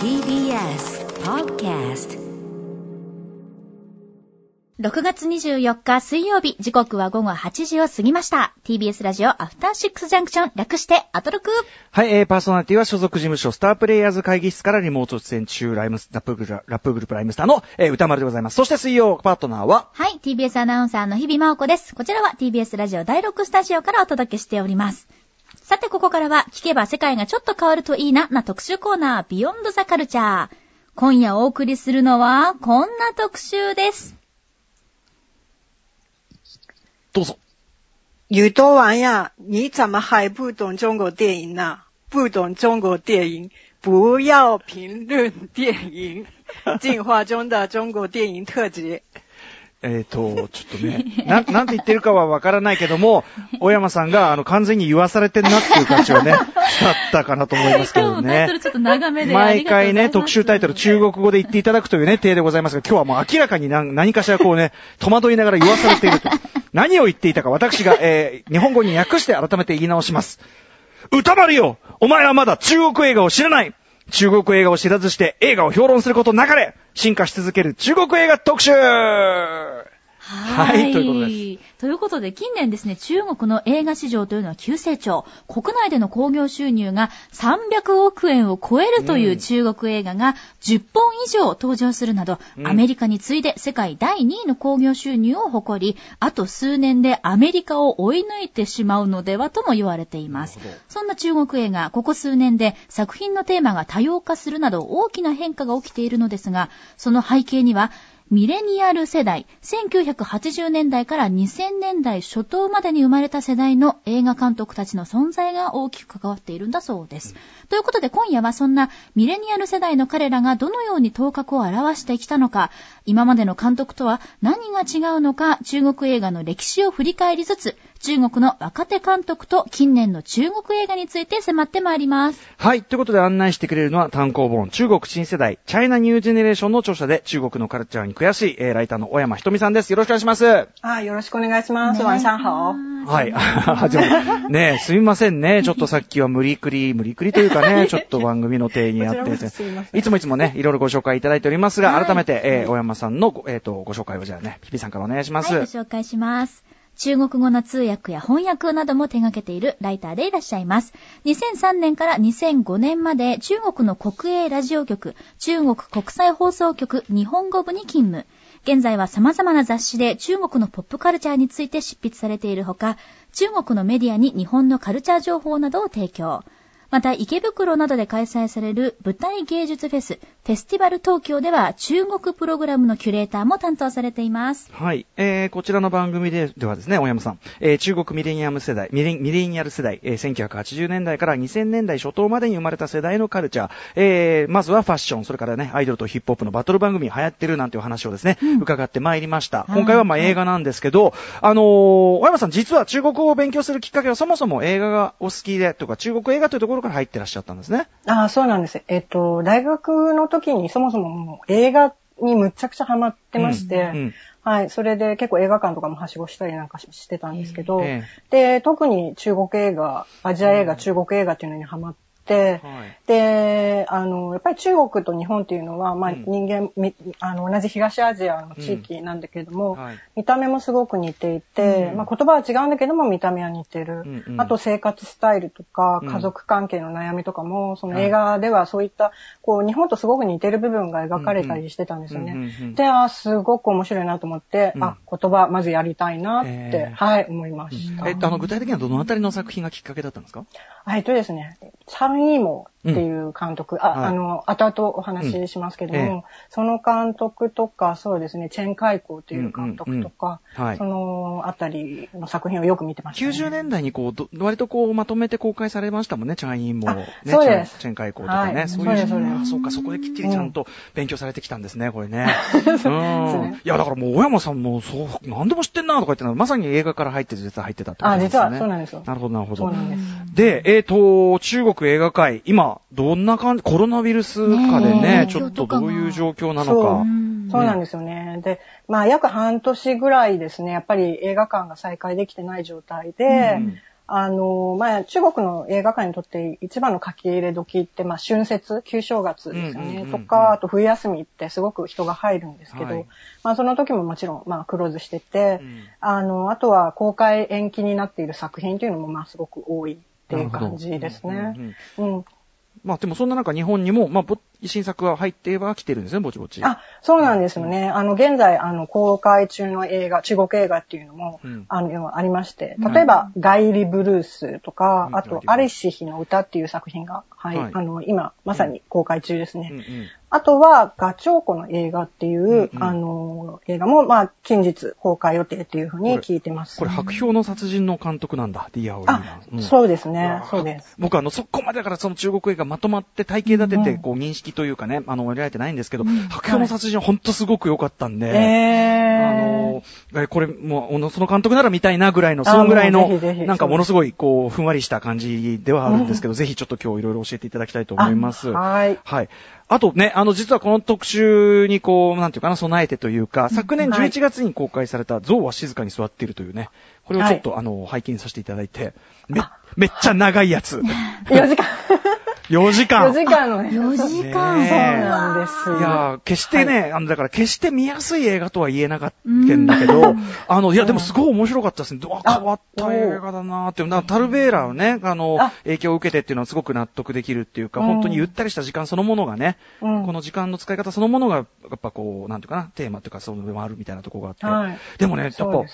TBS Podcast 6月24日水曜日、時刻は午後8時を過ぎました。TBS ラジオアフターシックスジャンクション、略してアトロク。はい、えー、パーソナリティは所属事務所スタープレイヤーズ会議室からリモート出演中、ライムス、ラップグルラップグループライムスターの、えー、歌丸でございます。そして水曜パートナーは、はい、TBS アナウンサーの日々真央子です。こちらは TBS ラジオ第6スタジオからお届けしております。さて、ここからは、聞けば世界がちょっと変わるといいな、な特集コーナー、ビヨンドザカルチャー。今夜お送りするのは、こんな特集です。どうぞ。宇多丸呀，你怎么还不懂中国电影呢？不懂中国电影，不要评论电影。进化中的中国電影特辑。えっ、と、ちょっとね、な、なんて言ってるかはわからないけども、小山さんが、あの、完全に言わされてんなっていう感じはね、だったかなと思いますけどね毎。回ね、特集タイトル中国語で言っていただくというね、体でございますが、今日はもう明らかに何何かしらこうね、戸惑いながら言わされていると。何を言っていたか私が、えー、日本語に訳して改めて言い直します。歌丸よお前はまだ中国映画を知らない中国映画を知らずして映画を評論することなかれ進化し続ける中国映画特集はいということです。ということで、近年ですね、中国の映画市場というのは急成長。国内での興行収入が300億円を超えるという中国映画が10本以上登場するなど、うんアメリカに次いで世界第2位の興行収入を誇り、あと数年でアメリカを追い抜いてしまうのではとも言われています。そんな中国映画、ここ数年で作品のテーマが多様化するなど大きな変化が起きているのですが、その背景には、ミレニアル世代、1980年代から2000年代初頭までに生まれた世代の映画監督たちの存在が大きく関わっているんだそうです。ということで今夜はそんなミレニアル世代の彼らがどのように頭角を現してきたのか、今までの監督とは何が違うのか、中国映画の歴史を振り返りつつ、中国の若手監督と近年の中国映画について迫ってまいります。はい。ということで案内してくれるのは単行本中国新世代チャイナニュージェネレーションの著者で中国のカルチャーに詳しい、えーライターの小山ひとみさんです。よろしくお願いします。あ、よろしくお願いします。晚上好。はい。あじねえ、すみませんね。ちょっとさっきは無理くり、無理くりというかね、ちょっと番組の定にあって いつもいつもね、いろいろご紹介いただいておりますが、はい改めて、えー小山さんのご、えっ、と、ご紹介をじゃあね、ピピさんからお願いします。はい、ご紹介します。中国語の通訳や翻訳なども手掛けているライターでいらっしゃいます。2003年から2005年まで中国の国営ラジオ局、中国国際放送局日本語部に勤務。現在は様々な雑誌で中国のポップカルチャーについて執筆されているほか、中国のメディアに日本のカルチャー情報などを提供。また、池袋などで開催される舞台芸術フェス、フェスティバル東京では中国プログラムのキュレーターも担当されています。はい。えー、こちらの番組でではですね、小山さん、えー、中国ミレニアム世代、ミレミレニアル世代、えー、1980年代から2000年代初頭までに生まれた世代のカルチャー、えー、まずはファッション、それからね、アイドルとヒップホップのバトル番組流行ってるなんていう話をですね、うん伺ってまいりました。はい今回はまあ映画なんですけど、あのー、小山さん実は中国語を勉強するきっかけはそもそも映画がお好きでとか、中国映画というところから入ってらっしゃったんですね。あ、そうなんです。えっと、大学の時にそもそも映画にむちゃくちゃハマってまして、うんうんはい。それで結構映画館とかもはしごしたりなんかししてたんですけど、えで、特に中国映画、アジア映画、中国映画っていうのにハマって、、はい、で、あの、やっぱり中国と日本っていうのは、まあ、人間、うん、あの、同じ東アジアの地域なんだけども、うん。はい、見た目もすごく似ていて、まあ、言葉は違うんだけども、見た目は似てる。うんうん、あと、生活スタイルとか、家族関係の悩みとかも、その映画ではそういった、こう、日本とすごく似てる部分が描かれたりしてたんですよね。うんうん、で、あ、すごく面白いなと思って、あ、言葉、まずやりたいなって、えー、はい、思いました。えっと、あの、具体的にはどのあたりの作品がきっかけだったんですか？えっとですね、にもっていう監督、あ、はいあの、後々お話ししますけども、うんええその監督とか、そうですね、チェン・カイコーっていう監督とか、うんうんうんはいそのあたりの作品をよく見てました、ね。90年代にこう、ど割とこう、まとめて公開されましたもんね、チャインも。あね、そうですチェンチェンカイコーとかね。はいそういうそうですそうですあそうか、そこできっちりちゃんと勉強されてきたんですね、これね。ですうんね。いや、だからもう、小山さんも、そう、何でも知ってんなとか言ってまさに映画から入って、実は入ってたってことあ、ですね。実はそうなんですよ。なるほど、なるほどそう。なんです。で、えっ、と、中国映画界、今、どんな感じ、コロナウイルス禍でね、ちょっとどういう状況なのか。そう。なんですよね。で、まあ約半年ぐらいですね、やっぱり映画館が再開できてない状態で、うんあの、まあ、中国の映画館にとって一番の書き入れ時って、まあ、春節、旧正月ですよね、とか、あと冬休みってすごく人が入るんですけど、はい、まあ、その時ももちろん、まあ、クローズしてて、うん、あの、あとは公開延期になっている作品というのも、まあ、すごく多いっていう感じですね。うん、うんまあでもそんな中日本にも、まあ、新作は入っては来てるんですね、ぼちぼち。あ、そうなんですよね。あの、現在、あの、公開中の映画、中国映画っていうのも、うん、あの、ありまして、例えば、うん、ガイリブルースとか、うん、あと、アリシヒの歌っていう作品が、はい、はい、あの、今、まさに公開中ですね。うんうん。あとは、ガチョウコの映画っていう、うんうん、あの、映画も、まあ、近日公開予定っていうふうに聞いてます。これ、白氷の殺人の監督なんだ、ディアオリーナ。うん、そうですね、そうです。僕、あの、そこまでだからその中国映画まとまって体系立てて、こう、認識というかね、あの、割られてないんですけど、うん、白氷の殺人は本当すごく良かったんで、えー、あの、これ、もう、その監督なら見たいなぐらいの、そのぐらいの、なんかものすごい、こう、ふんわりした感じではあるんですけど、ぜひちょっと今日いろいろ教えていただきたいと思います。はい。はい。あとね、あの、実はこの特集にこう、なんていうかな、備えてというか、昨年11月に公開された、象は静かに座っているというね、これをちょっと、はい、あの、拝見させていただいて、め、めっちゃ長いやつ。4時間。4時間。4時間のね。4時間。そうなんですいや決してね、はい、あの、だから決して見やすい映画とは言えなかったんだけど、あの、いや、でもすごい面白かったですね。変わった映画だなーって。なタルベーラのね、あの、影響を受けてっていうのはすごく納得できるっていうか、本当にゆったりした時間そのものがね、この時間の使い方そのものが、やっぱこう、なんていうかな、テーマっていうか、そういうのでもあるみたいなところがあって。はい、でもね、やっぱ、ね、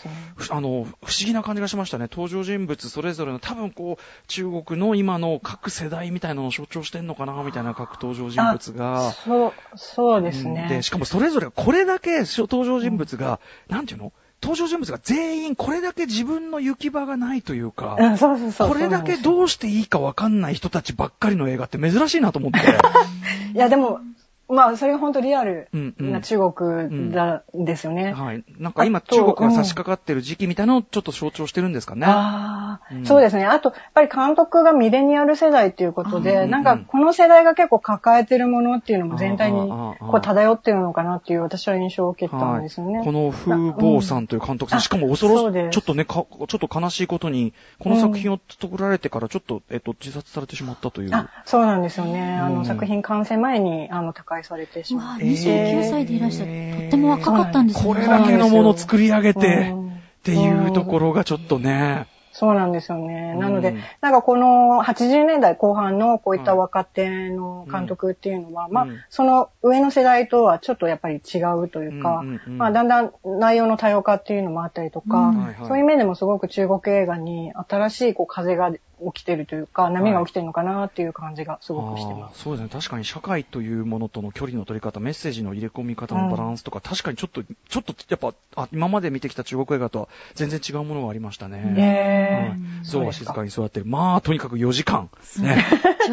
あの、不思議な感じがしましたね。登場人物それぞれの多分こう、中国の今の各世代みたいなのを象徴してんのかなみたいな各登場人物が。そう、そうですね。で、しかもそれぞれこれだけ登場人物が、うん、なんていうの？登場人物が全員これだけ自分の行き場がないというか、うん、そうそうそうこれだけどうしていいかわかんない人たちばっかりの映画って珍しいなと思って。いや、でも、まあ、それが本当リアルな中国だ、うん、ですよね。はい。なんか今中国が差し掛かってる時期みたいなのをちょっと象徴してるんですかね。ああ、うん、そうですね。あと、やっぱり監督がミレニアル世代っていうことで、なんかこの世代が結構抱えてるものっていうのも全体にこう漂ってるのかなっていう私は印象を受けたんですよね。はい、この風貌さんという監督さん、しかも恐ろしい、ちょっとねちょっと悲しいことに、この作品を作られてからちょっと、えっと、自殺されてしまったという。あ、そうなんですよね。あの、作品完成前に、あの、他界されてしまって。29歳でいらっしゃる。とっても若かったんですね。これだけのものを作り上げて、っていうところがちょっとね。そうなんですよね。なので、なんかこの80年代後半のこういった若手の監督っていうのは、まあ、その上の世代とはちょっとやっぱり違うというか、まあ、だんだん内容の多様化っていうのもあったりとか、そういう面でもすごく中国映画に新しいこう風が起きてるというか、波が起きてるのかなっていう感じがすごくしてます。そうですね。確かに社会というものとの距離の取り方、メッセージの入れ込み方のバランスとか、うん、確かにちょっと、ちょっと、やっぱ、あ、今まで見てきた中国映画とは全然違うものがありましたね。へ、えー。そうは静かに座ってる。まあ、とにかく4時間。ね。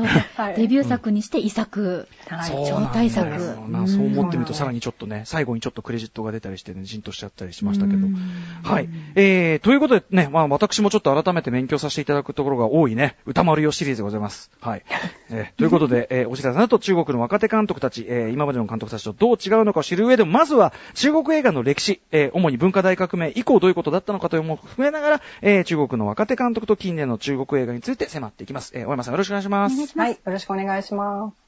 デビュー作にして遺作。はい、超大作。まあ、そう思ってみると、さらにちょっとね、最後にちょっとクレジットが出たりしてね、じんとしちゃったりしましたけど。はい。えー、ということでね、まあ、私もちょっと改めて勉強させていただくところが多いね、歌丸よシリーズでございます。はい。えー、ということで、えー、お知らせだと中国の若手監督たち、えー、今までの監督たちとどう違うのかを知る上でも、まずは中国映画の歴史、えー、主に文化大革命以降どういうことだったのかというのも含めながら、えー、中国の若手監督と近年の中国映画について迫っていきます。えー、大山さんよろしくお願いします。はい、よろしくお願いします。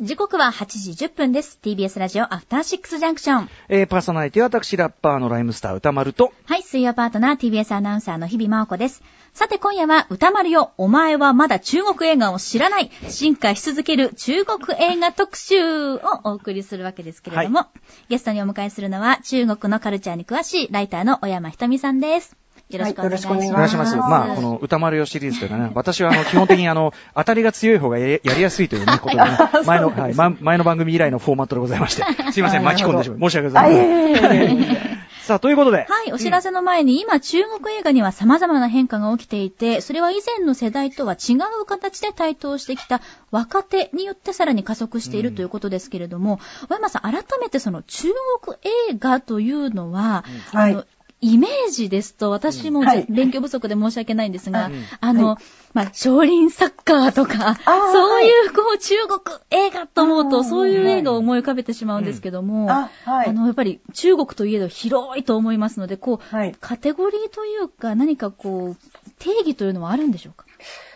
時刻は8時10分です。TBS ラジオアフターシックスジャンクション。えー、パーソナリティは私、ラッパーのライムスター歌丸と。はい、水曜パートナー TBS アナウンサーの日々真央子です。さて今夜は歌丸よ、お前はまだ中国映画を知らない、進化し続ける中国映画特集をお送りするわけですけれども、はい、ゲストにお迎えするのは中国のカルチャーに詳しいライターの小山ひとみさんです。よろしくお願いします。はい、お願いします。まあ、この歌丸よシリーズというかね、私はあの、基本的にあの、当たりが強い方がやりやすいというね、ことでね、前の、はい、前の番組以来のフォーマットでございまして、すいません、巻き込んでしまい、申し訳ございません。さあ、ということで。はい、お知らせの前に、今、中国映画には様々な変化が起きていて、それは以前の世代とは違う形で台頭してきた若手によってさらに加速しているということですけれども、小山さん、改めてその中国映画というのは、うん、あの、イメージですと、私も、勉強不足で申し訳ないんですが、うん。あの、はまあ、少林サッカーとか、そういう、こう、中国映画と思うと、うん。そういう映画を思い浮かべてしまうんですけども、あ、の、やっぱり中国といえど広いと思いますので、こう、はい。カテゴリーというか、何かこう、定義というのはあるんでしょうか？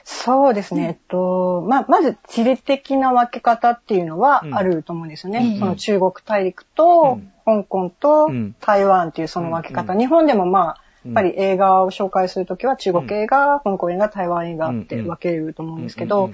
そうですね。えっと、まあ、まず地理的な分け方っていうのはあると思うんですよね。うん。その中国大陸と、香港とうん。台湾っていうその分け方。うん。日本でもまあ、うん。やっぱり映画を紹介するときは中国映画、香港映画、台湾映画ってうん分けると思うんですけうんど、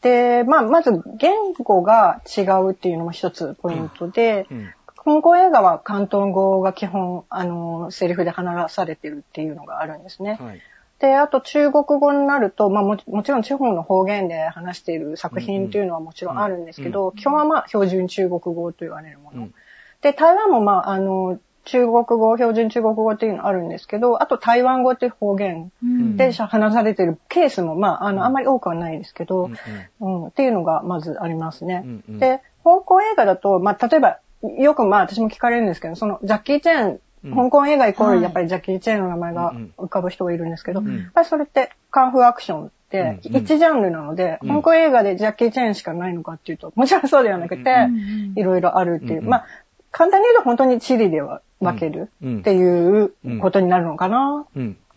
で、まあ、まず言語が違うっていうのも一つポイントで、うん。香港映画は広東語が基本、あの、セリフで話されてるっていうのがあるんですね。はい。で、あと中国語になると、まあももちろん地方の方言で話している作品っていうのはもちろんあるんですけど、基本はまあ標準中国語と言われるもの。うん。で、台湾もまあ、あの、中国語、標準中国語っていうのあるんですけど、あと台湾語っていう方言うん。で話されてるケースもまあ、あうん。の、あんまり多くはないですけどうん、うん、っていうのがまずありますね。うんうん。で、香港映画だと、まあ、例えば、よくまあ私も聞かれるんですけど、そのジャッキー・チェン、うん。香港映画イコーはい。ルやっぱりジャッキー・チェンの名前が浮かぶ人がいるんですけど、うん。やっぱりそれってカンフーアクションってうん。一ジャンルなので、うん。香港映画でジャッキー・チェンしかないのかっていうと、もちろんそうではなくて、うんいろいろあるっていう、うんまあ、簡単に言うと本当に地理では分けるうん。っていうことになるのかな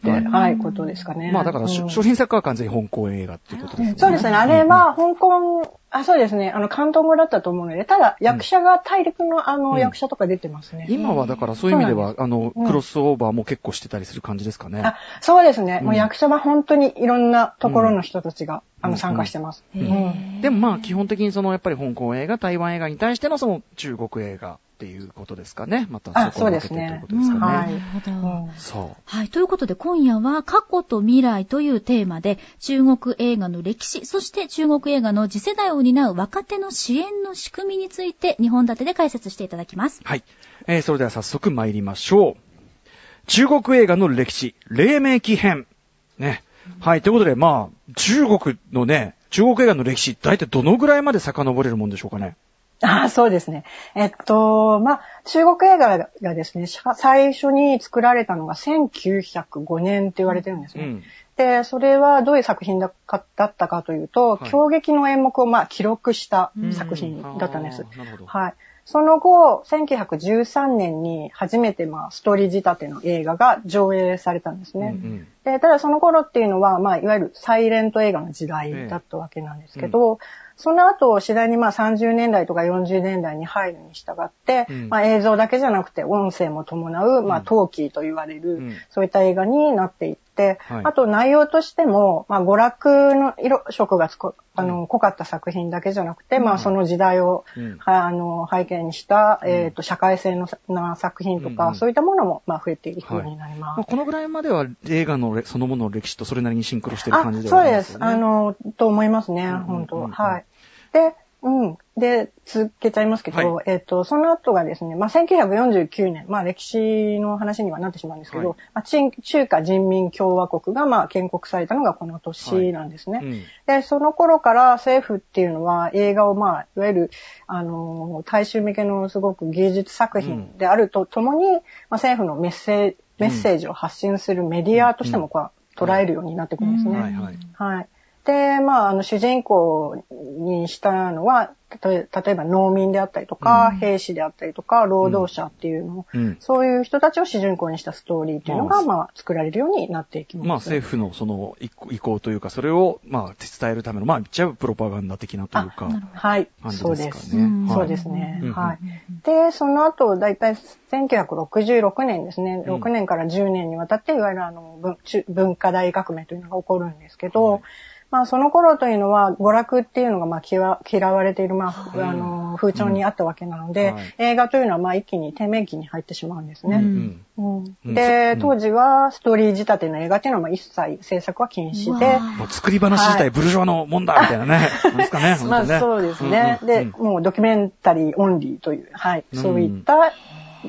うん。って、うんはい、ことですかね。まあだから、しうん商品作家は完全に香港映画っていうことですね。そうですね。あれは、香港、あ、そうですね。あの、関東語だったと思うので、ただ、役者が大陸のあの、うん役者とか出てますね。今はだからそういう意味では、あの、うんクロスオーバーも結構してたりする感じですかね。あ、そうですね。うんもう役者は本当にいろんなところの人たちが、あうんの、参加してます。でもまあ基本的にそのやっぱり香港映画、台湾映画に対してのその中国映画っていうことですかね。またあそこをですねということですかね。はいなるほど。うんそう。はい。ということで、今夜は過去と未来というテーマで、中国映画の歴史、そして中国映画の次世代を担う若手の支援の仕組みについて、2本立てで解説していただきます。はい。えー、それでは早速参りましょう。中国映画の歴史、黎明期編。ね。はい。ということで、まあ、中国のね、中国映画の歴史、大体どのぐらいまで遡れるもんでしょうかね。あそうですね。えっと、まあ、中国映画がですね、し最初に作られたのが1905年って言われてるんですね。うん。で、それはどういう作品だったかというと、はい狂劇の演目をまあ記録した作品だったんです。はい。その後、1913年に初めてまあストーリー仕立ての映画が上映されたんですね。うんうんで、ただその頃っていうのは、まあ、いわゆるサイレント映画の時代だったわけなんですけど、その後、次第にまあ30年代とか40年代に入るに従って、うん。まあ映像だけじゃなくて音声も伴う、まあうん。陶器と言われる、うん。そういった映画になっていって、はい。あと内容としても、まあ娯楽の色色がつこあの、濃かった作品だけじゃなくて、まあその時代を、うん。はあの背景にした、えっ、と、社会性のさな作品とか、そういったものも、まあ増えていくようになります。まあ、このぐらいまでは映画のれそのものの歴史とそれなりにシンクロしてるあ感じでそうです。はあります。よね。あの、と思いますね、本当、うんはい。で、うん。で、続けちゃいますけど、はえっ、と、その後がですね、まあ、1949年、まあ、歴史の話にはなってしまうんですけど、はいまあ、中中華人民共和国が、まあ、建国されたのがこの年なんですね。うんで、その頃から政府っていうのは映画をまあ、いわゆる、あの、大衆向けのすごく芸術作品であるとともに、まあ、政府のメッセージ、メッセージを発信するメディアとしてもこう、捉えるようになってくるんですね。はいはい。はい。で、まあ、あの、主人公にしたのは、例えば農民であったりとか、兵士であったりとか、労働者っていうのを、うん。そういう人たちを主人公にしたストーリーっていうのが、まあ、作られるようになっていきます。まあ政府のその意向というか、それをまあ伝えるための、まあ言っちゃうプロパガンダ的なというか、はい感。じそうですはいそうですね。うんはい。で、その後、だいたい1966年ですね、うん6年から10年にわたって、いわゆるあの文中文化大革命というのが起こるんですけど、はいまあその頃というのは娯楽っていうのがまあ嫌われているまあ、うんあの風潮にあったわけなので、はい。映画というのはまあ一気に低迷期に入ってしまうんですうね。ん。うん。うん。で、うん。当時はストーリー仕立ての映画っていうのはまあ一切制作は禁止で、もう作り話自体ブルジョワのもんだみたいなね。ですかね。まあ本当ね。そうですね。で、うん。うん。もうドキュメンタリーオンリーという、はい、うん。そういった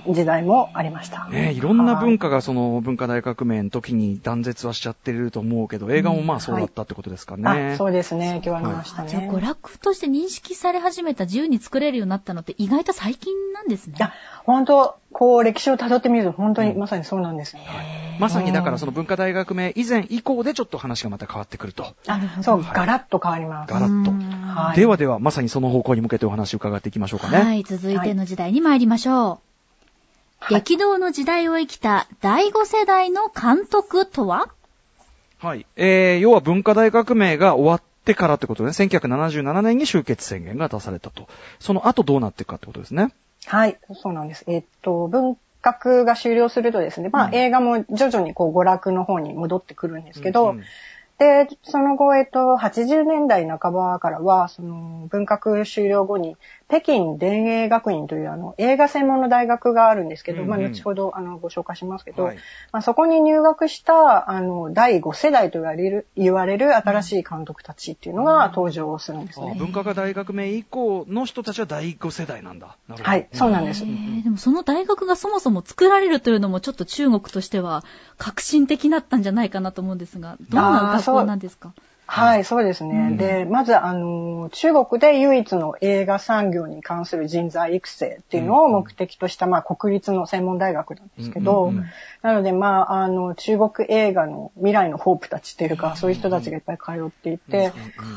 時代もありました。ねいろんな文化がその文化大革命の時に断絶はしちゃってると思うけど、映画もまあそうだったってことですかね。あ、そうですね。影響ありましたね。じゃあ娯楽として認識され始めた自由に作れるようになったのって意外と最近なんですね。いや、本当こう歴史を辿ってみると本当にまさにそうなんですよね。まさにだからその文化大革命以前以降でちょっと話がまた変わってくると。あ、そう、ガラッと変わります。ガラッと。はいではでは、まさにその方向に向けてお話を伺っていきましょうかね。はい、続いての時代に参りましょう。はい激動の時代を生きた第5世代の監督とは？はい。えー、要は文化大革命が終わってからってことで、ね、1977年に終結宣言が出されたと。その後どうなっていくかってことですね。はい、そうなんです。えっと、文革が終了するとですね、まあ、うん映画も徐々にこう娯楽の方に戻ってくるんですけど、うんうんで、その後、えっと、80年代半ばからは、その、文革終了後に、北京電影学院という、あの、映画専門の大学があるんですけど、うんうんまあ、後ほど、あの、ご紹介しますけど、はいまあ、そこに入学した、あの、第5世代と言われる、言われる新しい監督たちっていうのが登場するんですね。あ文化大革命以降の人たちは第5世代なんだ。なるほどはい、そうなんですえ。ーでもその大学がそもそも作られるというのもちょっと中国としては革新的だったんじゃないかなと思うんですが、どんな学校なんですか。はい、そうですね。うん。で、まず、あの、中国で唯一の映画産業に関する人材育成っていうのを目的とした、まあ、国立の専門大学なんですけど、うんうんうん。なので、まあ、あの、中国映画の未来のホープたちっていうか、そういう人たちがいっぱい通っていて、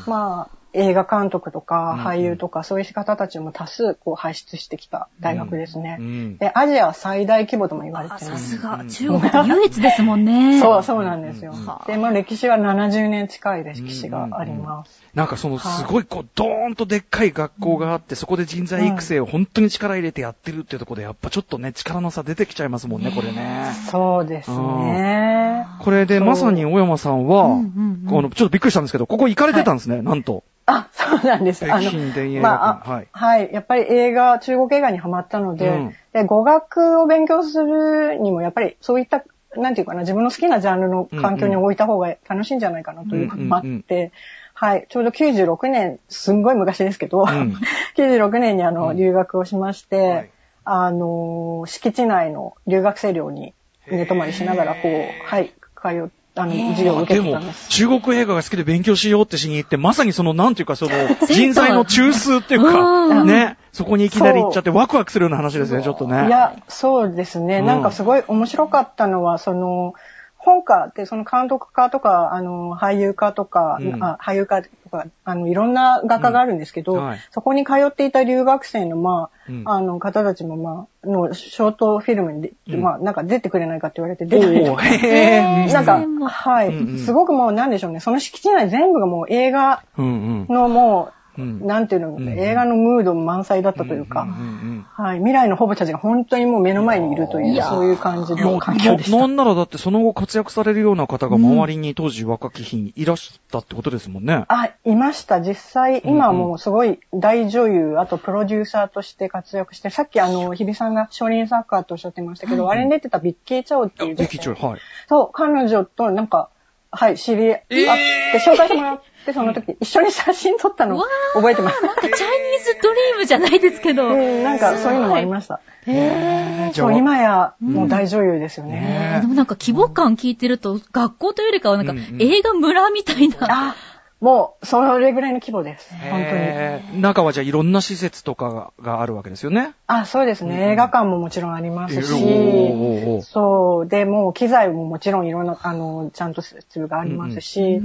まあ、映画監督とかうん俳優とか、そういう方たちも多数こう輩出してきた大学ですね。うんで、アジア最大規模とも言われあてます。さすが、中国って唯一ですもんね。そう、そうなんですようんうん。で、まあ歴史は70年近い歴史があります。なんかそのすごいこう、ドーンとでっかい学校があって、そこで人材育成を本当に力入れてやってるっていうところで、やっぱちょっとね、力の差出てきちゃいますもんね、これね。そうですね。これでまさに大山さんは、うんうんうんこのちょっとびっくりしたんですけど、ここ行かれてたんですね、なんと。あ、そうなんです。北あのまあ、あはい。はい。やっぱり映画、中国映画にハマったので、うん。で語学を勉強するにも、やっぱりそういった、なんていうかな、自分の好きなジャンルの環境に置いた方が楽しいんじゃないかなというのもあって、うん。うんはい。ちょうど96年、すんごい昔ですけど、ん。96年にあの、うん。留学をしまして、はい。あの、敷地内の留学生寮に寝泊まりしながら、こへう、はい、通っあの、授業を受でもけてたんです。、中国映画が好きで勉強しようってしに行って、まさにその、なんていうか、その、人材の中枢っていうか、うんね、そこにいきなり行っちゃって、ワクワクするような話ですね、ちょっとね。いや、そうですね。うんなんかすごい面白かったのは、その、本家ってその監督家とか、あの、俳優家とか、うん。あ俳優家とか、あの、いろんな画家があるんですけど、うん。はい。そこに通っていた留学生の、まあ、うん。あの、方たちも、まあ、の、ショートフィルムにまあ、なんか出てくれないかって言われて出たりとおかーなんかうん、はい、すごくもう、なんでしょうね、その敷地内全部がもう映画。のもう、うんなんていうの、うん映画のムード満載だったというか、んんうんはい。未来のホブたちが本当にもう目の前にいるという、そういう感じの環境でしなた。んならだってその後活躍されるような方が周りに当時若き日にいらしたってことですもんね。あ、いました。実際、今はもうすごい大女優、あとプロデューサーとして活躍して、さっきあの、日比さんが少林サッカーとおっしゃってましたけど、あれに出てたビッキー・チャオっていう女性劇場、はい。そう、彼女となんか、はい、知り合って、紹介してもらって、その時、一緒に写真撮ったのわ覚えてます。なんかチャイニーズドリームじゃないですけど。うん、なんかそういうのもありました。へーじゃあそう、今やもう大女優ですよねね。でもなんか規模感聞いてると、学校というよりかはなんか映画村みたいな。あ、もう、それぐらいの規模です。本当に。中はじゃあいろんな施設とかがあるわけですよね。あ、そうですね。映画館ももちろんありますし、そう。で、もう機材ももちろんいろんな、あの、ちゃんと設備がありますし。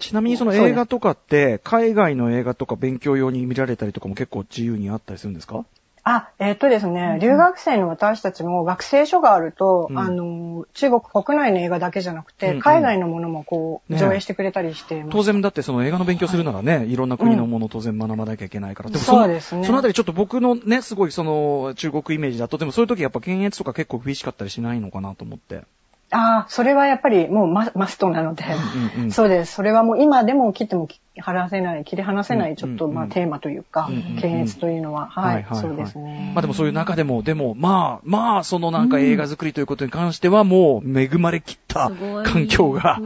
ちなみにその映画とかって、海外の映画とか勉強用に見られたりとかも結構自由にあったりするんですか？あ、えっとですね、留学生の私たちも学生証があると、うん。あの、中国国内の映画だけじゃなくて、うんうん。海外のものもこう、ね上映してくれたりして。当然だってその映画の勉強するならね、い。ろんな国のものを当然学ばなきゃいけないから。でものそうですね。そのあたりちょっと僕のね、すごいその中国イメージだと、でもそういう時やっぱ検閲とか結構厳しかったりしないのかなと思って。ああ、それはやっぱりもうママストなので、うんうんそうです。それはもう今でも切っても離せない、切り離せない、ちょっとまあテーマというか、うんうん検閲というのは、はい、そうですね。まあでもそういう中でも、でもまあ、まあそのなんか映画作りということに関してはもう恵まれきった環境が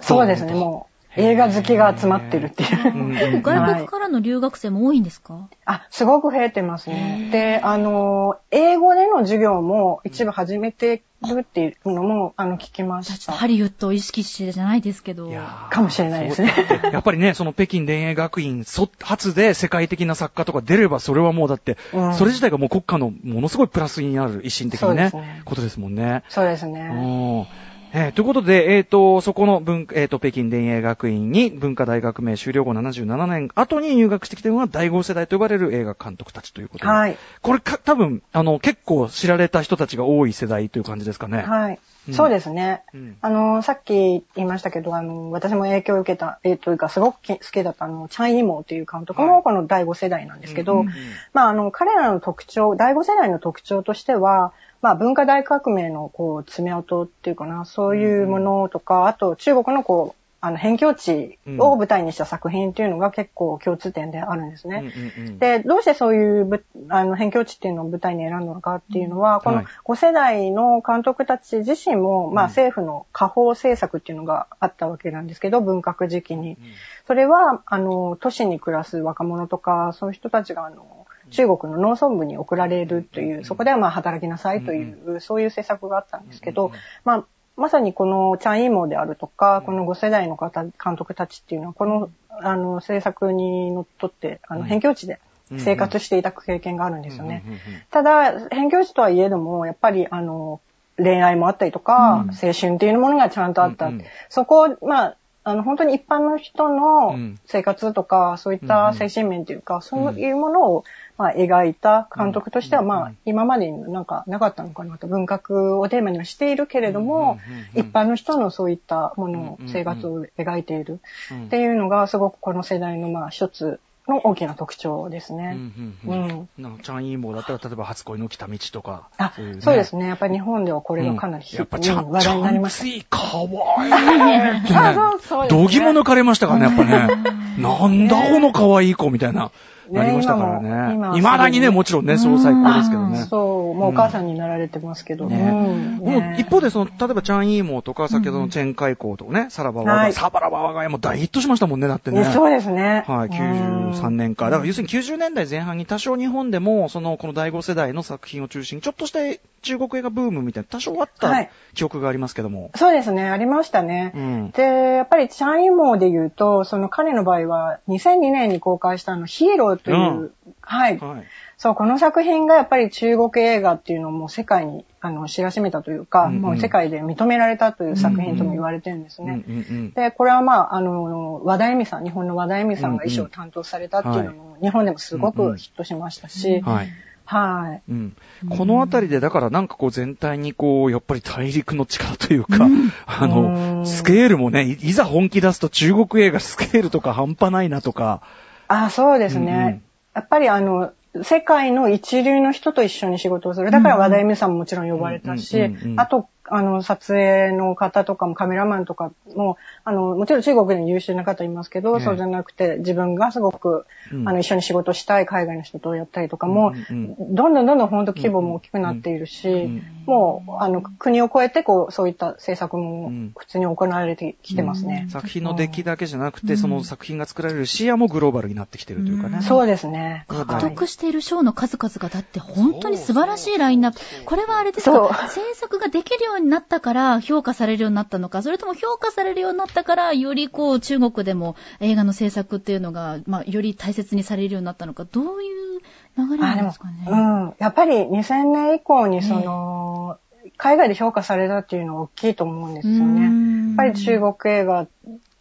そうですね、もう、映画好きが集まってるっていう。うんうん外国からの留学生も多いんですか、あ、すごく増えてますね。で、あの、英語での授業も一部始めてるっていうのも、あの、聞きました。ハリウッドを意識してじゃないですけど。いやーかもしれないですね。やっぱりね、その北京電影学院そ初で世界的な作家とか出れば、それはもうだって、うんそれ自体がもう国家のものすごいプラスになる一心的にね、ねことですもんね。そうですうね。んえーということで、えっ、と、そこの文、えっ、と、北京電影学院に文化大学名終了後77年後に入学してきてるのが第5世代と呼ばれる映画監督たちということで。はい。これか、多分、あの、結構知られた人たちが多い世代という感じですかね。はい。うんそうですね。うんあの、さっき言いましたけど、あの、私も影響を受けた、えーというか、すごくき好きだった、あの、チャン・イモーっていう監督はいも、この第5世代なんですけど、うんうんうんまあ、あの、彼らの特徴、第5世代の特徴としては、まあ、文化大革命の、こう、爪痕っていうかな、そういうものとか、あと、中国の、こう、あの、辺境地を舞台にした作品っていうのが結構共通点であるんですね。うんうんうん。で、どうしてそういうぶ、あの、辺境地っていうのを舞台に選んだのかっていうのは、このはい5世代の監督たち自身も、まあうん政府の下方政策っていうのがあったわけなんですけど、文革時期に。それは、あの、都市に暮らす若者とか、そういう人たちが、あの、中国の農村部に送られるという、そこではまあ働きなさいという、そういう政策があったんですけど、まあ、まさにこのチャン・イーモーであるとか、この5世代の方、監督たちっていうのは、この、あの、政策にのっとって、あの、辺境地で生活していた経験があるんですよね。ただ、辺境地とはいえども、やっぱり、あの、恋愛もあったりとか、うん。青春っていうものがちゃんとあった。そこを、まあ、あの、本当に一般の人うのん。生活とか、そういった精神面というか、そういうものを、まあ、描いた監督としては、うんまあ、今までになんかなかったのかなと。文学をテーマにはしているけれども、一般の人のそういったものを生活を描いているうんっていうのが、すごくこの世代の、まあ、一つの大きな特徴ですね。うんうんうんうんなんかチャン・イーモーだったら、例えば初恋の来た道とか。あ、いねそうですね。やっぱり日本ではこれがかなりヒット、やっぱちゃん、うん話題になりました。ちゃんついかわいいね。あそうそうですね度肝抜かれましたからね、やっぱね。なんだこの可愛い子みたいな、なりましたからね今もね。今は未だにね、もちろんね、そう最高ですけどね。そう、もうお母さんになられてますけど。ねうんもうね一方で、その、例えば、チャン・イーモーとか、先ほどのチェン・カイコーとかね、さらばわが家、はいサバラバ我が家も大ヒットしましたもんね、だってね。ねそうですね。はい、93年か。だから要するに90年代前半に多少日本でも、その、この第5世代の作品を中心に、ちょっとした中国映画ブームみたいな、多少あったはい記憶がありますけども。そうですね、ありましたね。うん。で、やっぱりチャン・イモーで言うと、その彼の場合は2002年に公開したあのヒーローという、うんはい。はい。そう、この作品がやっぱり中国映画っていうのをもう世界にあの知らしめたというか、うんうんもう世界で認められたという作品とも言われてるんですうんうね。んで、これはまあ、あの、和田恵美さん、日本の和田恵美さんが衣装を担当されたっていうのも、日本でもすごくヒットしましたし、うん。はい。はい。うん。このあたりで、だからなんかこう全体にこう、やっぱり大陸の力というか、あうの、んスケールもね、いいざ本気出すと中国映画スケールとか半端ないなとか、あ、そうですね。うんうんやっぱりあの、世界の一流の人と一緒に仕事をする。だから和田恵美さんももちろん呼ばれたし、あと、あの、撮影の方とかもカメラマンとかも、あの、もちろん中国に優秀な方いますけど、ねそうじゃなくて、自分がすごく、うん。あの、一緒に仕事したい海外の人とやったりとかも、うんうんどんどんどんどん本当規模も大きくなっているし、んもう、あの、国を超えて、こう、そういった制作もうん普通に行われてきてますね。作品の出来だけじゃなくて、その作品が作られる視野もグローバルになってきてるというかね。そうですね。獲得している賞の数々がだって本当に素晴らしいラインナップ。これはあれですか？制作ができるようになったから評価されるようになったのか、それとも評価されるようになったから、よりこう中国でも映画の制作っていうのが、まあ、より大切にされるようになったのか、どういう流れなんですかね。、うん。やっぱり2000年以降にその、海外で評価されたっていうのは大きいと思うんですようね。んやっぱり中国映画っ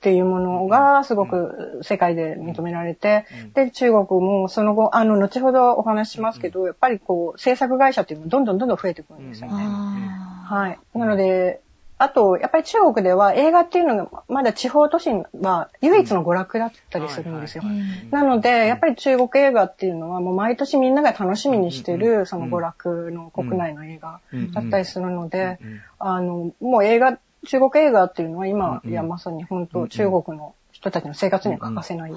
ていうものがすごく世界で認められて、で、中国もその後、あの、後ほどお話ししますけど、やっぱりこう、制作会社っていうのもどんどんどんどん増えてくるんですよね。あはい。なので、あと、やっぱり中国では映画っていうのが、まだ地方都市は唯一の娯楽だったりするんですよ。なので、やっぱり中国映画っていうのはもう毎年みんなが楽しみにしてる、その娯楽の国内の映画うん。だったりするのであの、もう映画、中国映画っていうのは今、いやまさに本当中国の人たちの生活には欠かせない。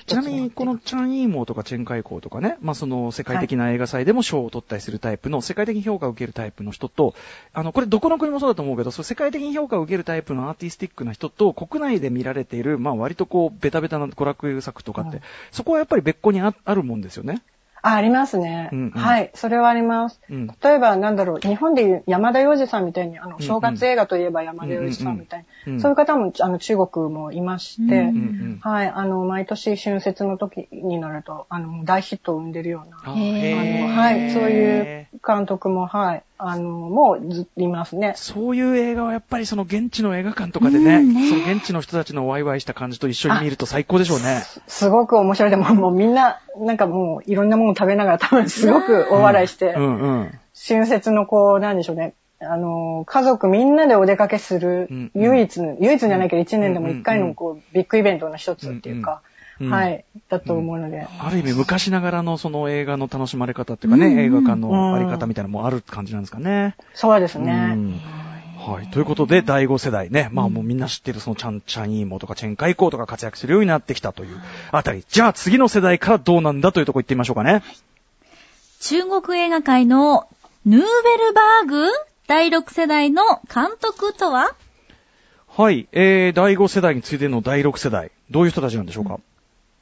はちなみに、このチャン・イーモーとかチェン・カイコーとかね、まあその世界的な映画祭でも賞を取ったりするタイプの、世界的に評価を受けるタイプの人と、あの、これどこの国もそうだと思うけど、そう世界的に評価を受けるタイプのアーティスティックな人と、国内で見られている、まあ割とこう、ベタベタな娯楽作とかって、うんそこはやっぱり別個にああるもんですよね。あ、ありますね、うんうん。はい。それはあります。うん。例えば、なんだろう、日本でいう山田洋次さんみたいに、あの、うん正月映画といえば山田洋次さんみたいうんうんな、そういう方も、あの、中国もいまして、うんうんはい、あの、毎年春節の時になると、あの、大ヒットを生んでるような、あの、はい、そういう監督も、はい、あの、もうずっといますね。そういう映画はやっぱりその現地の映画館とかでね、うんねその現地の人たちのワイワイした感じと一緒に見ると最高でしょうね。すごく面白い。でも、もうみんな、なんかもう、いろんなもの食べながら多分すごく大笑いして、うんうん。春節のこう、なんでしょうね。あの、家族みんなでお出かけするうん、唯一、唯一じゃないけど一年でも一回うんのこう、ビッグイベントの一つっていうか、うんうんはい、だと思うので。ある意味昔ながらのその映画の楽しまれ方っていうかね、うんうん映画館のあり方みたいなのもある感じなんですかね。そうですね。うんはい。ということで、第5世代ね。まあもうみんな知ってるそのチャン、チャンイーモとかチェンカイコーとか活躍するようになってきたというあたり。じゃあ次の世代からどうなんだというところ行ってみましょうかね。中国映画界のヌーベルバーグ第6世代の監督とは？はい。えー、第5世代についての第6世代。どういう人たちなんでしょうか、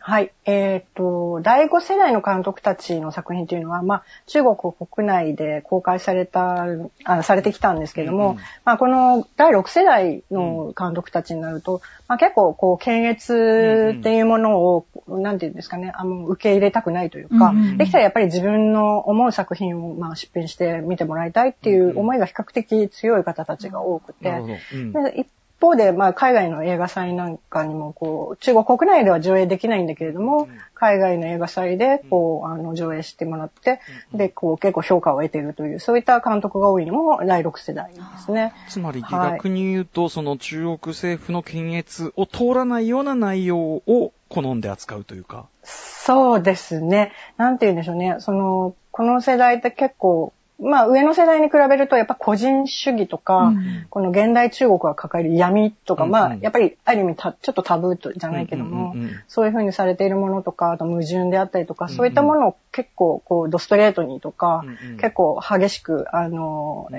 はい。えっ、と、第5世代の監督たちの作品というのは、まあ、中国国内で公開された、あされてきたんですけども、うんうんまあ、この第6世代の監督たちになると、まあ、結構、こう、検閲っていうものを、なんていうんですかね、あの、受け入れたくないというか、うんうんできたらやっぱり自分の思う作品を、まあ、出品して見てもらいたいっていう思いが比較的強い方たちが多くて、一方で、まあ、海外の映画祭なんかにも、こう、中国国内では上映できないんだけれども、海外の映画祭で、こう、あの、上映してもらって、で、こう、結構評価を得ているという、そういった監督が多いのも第6世代ですね。つまりはい逆に言うと、その中国政府の検閲を通らないような内容を好んで扱うというか。そうですね。なんて言うんでしょうね。その、この世代って結構、まあ上の世代に比べるとやっぱ個人主義とか、うん。この現代中国が抱える闇とか、うんうん。まあやっぱりある意味たちょっとタブーとじゃないけども、うんうんうんうん。そういうふうにされているものとか、あと矛盾であったりとか、そういったものを結構こうドストレートにとか、うんうん。結構激しくあの、うん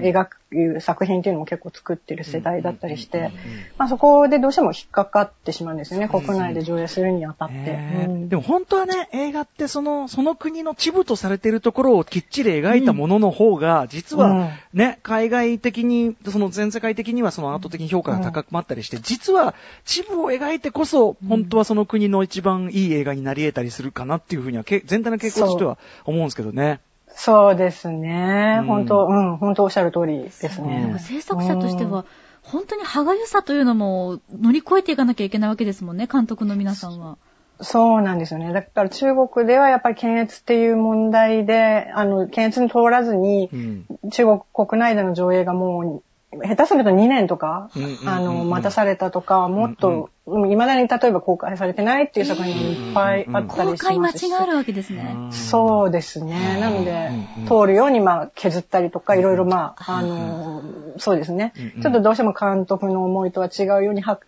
描く作品っていうのも結構作ってる世代だったりして、まあそこでどうしても引っかかってしまうんですよね、国内で上映するにあたって。でも本当はね、映画ってその、その国の秩父とされているところをきっちり描いたものの方が、実はうんね、海外的に、その全世界的にはそのアート的に評価が高くなったりして、実は秩父を描いてこそ、本当はその国の一番いい映画になり得たりするかなっていうふうには、け全体の傾向としては思うんですけどね。そうですね。うん本当、うん、本当おっしゃる通りですうんね。制作者としては、本当に歯がゆさというのも乗り越えていかなきゃいけないわけですもんね、監督の皆さんは。そうなんですよね。だから中国ではやっぱり検閲っていう問題で、あの、検閲に通らずにう、ん。中国国内での上映がもう、下手すると2年とかあの、待たされたとか、もっと、未だに例えば公開されてないっていう作品もいっぱいあった公りしますし。ちがあるわけですね。そうですね。なので通るようにまあ削ったりとか、いろいろまあ、あの、そうですね。ちょっとどうしても監督の思いとは違うようには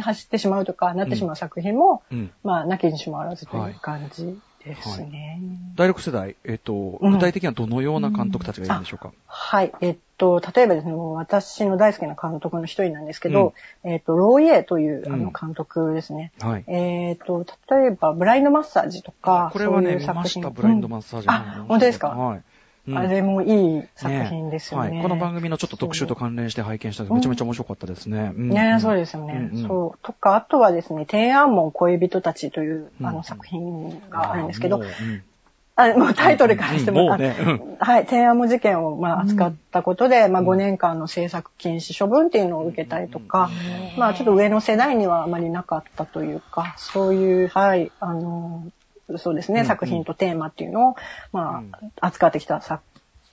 走ってしまうとか、なってしまう作品も、うん。まあ、なきにしもあらずという感じですね。第6世代、えっ、と、うん具体的にはどのような監督たちがいるんでしょうか、はい。えっと、例えばですね、私の大好きな監督の一人なんですけど、えっと、ローイエというあうんの監督ですね。はい。えっと、例えば、ブラインドマッサージとか、これはね、そういう作品見ました、ブラインドマッサージ。うんあ、本当ですか、はい。うん。あれもいい作品ですよね。はい。この番組のちょっと特集と関連して拝見しためちゃめちゃ面白かったですね。うん。ねそうですよね、うんうん。そう。とか、あとはですね、天安門恋人たちという、うん。あの作品があるんですけど、もううんあもうタイトルからしても、うん。もうね。うん。あはい、天安門事件をまあ扱ったことで、まあ5年間の制作禁止処分っていうのを受けたりとか、まあちょっと上の世代にはあまりなかったというか、そういう、はい、あの、そうですね、うん作品とテーマっていうのを、まあ、扱ってきた作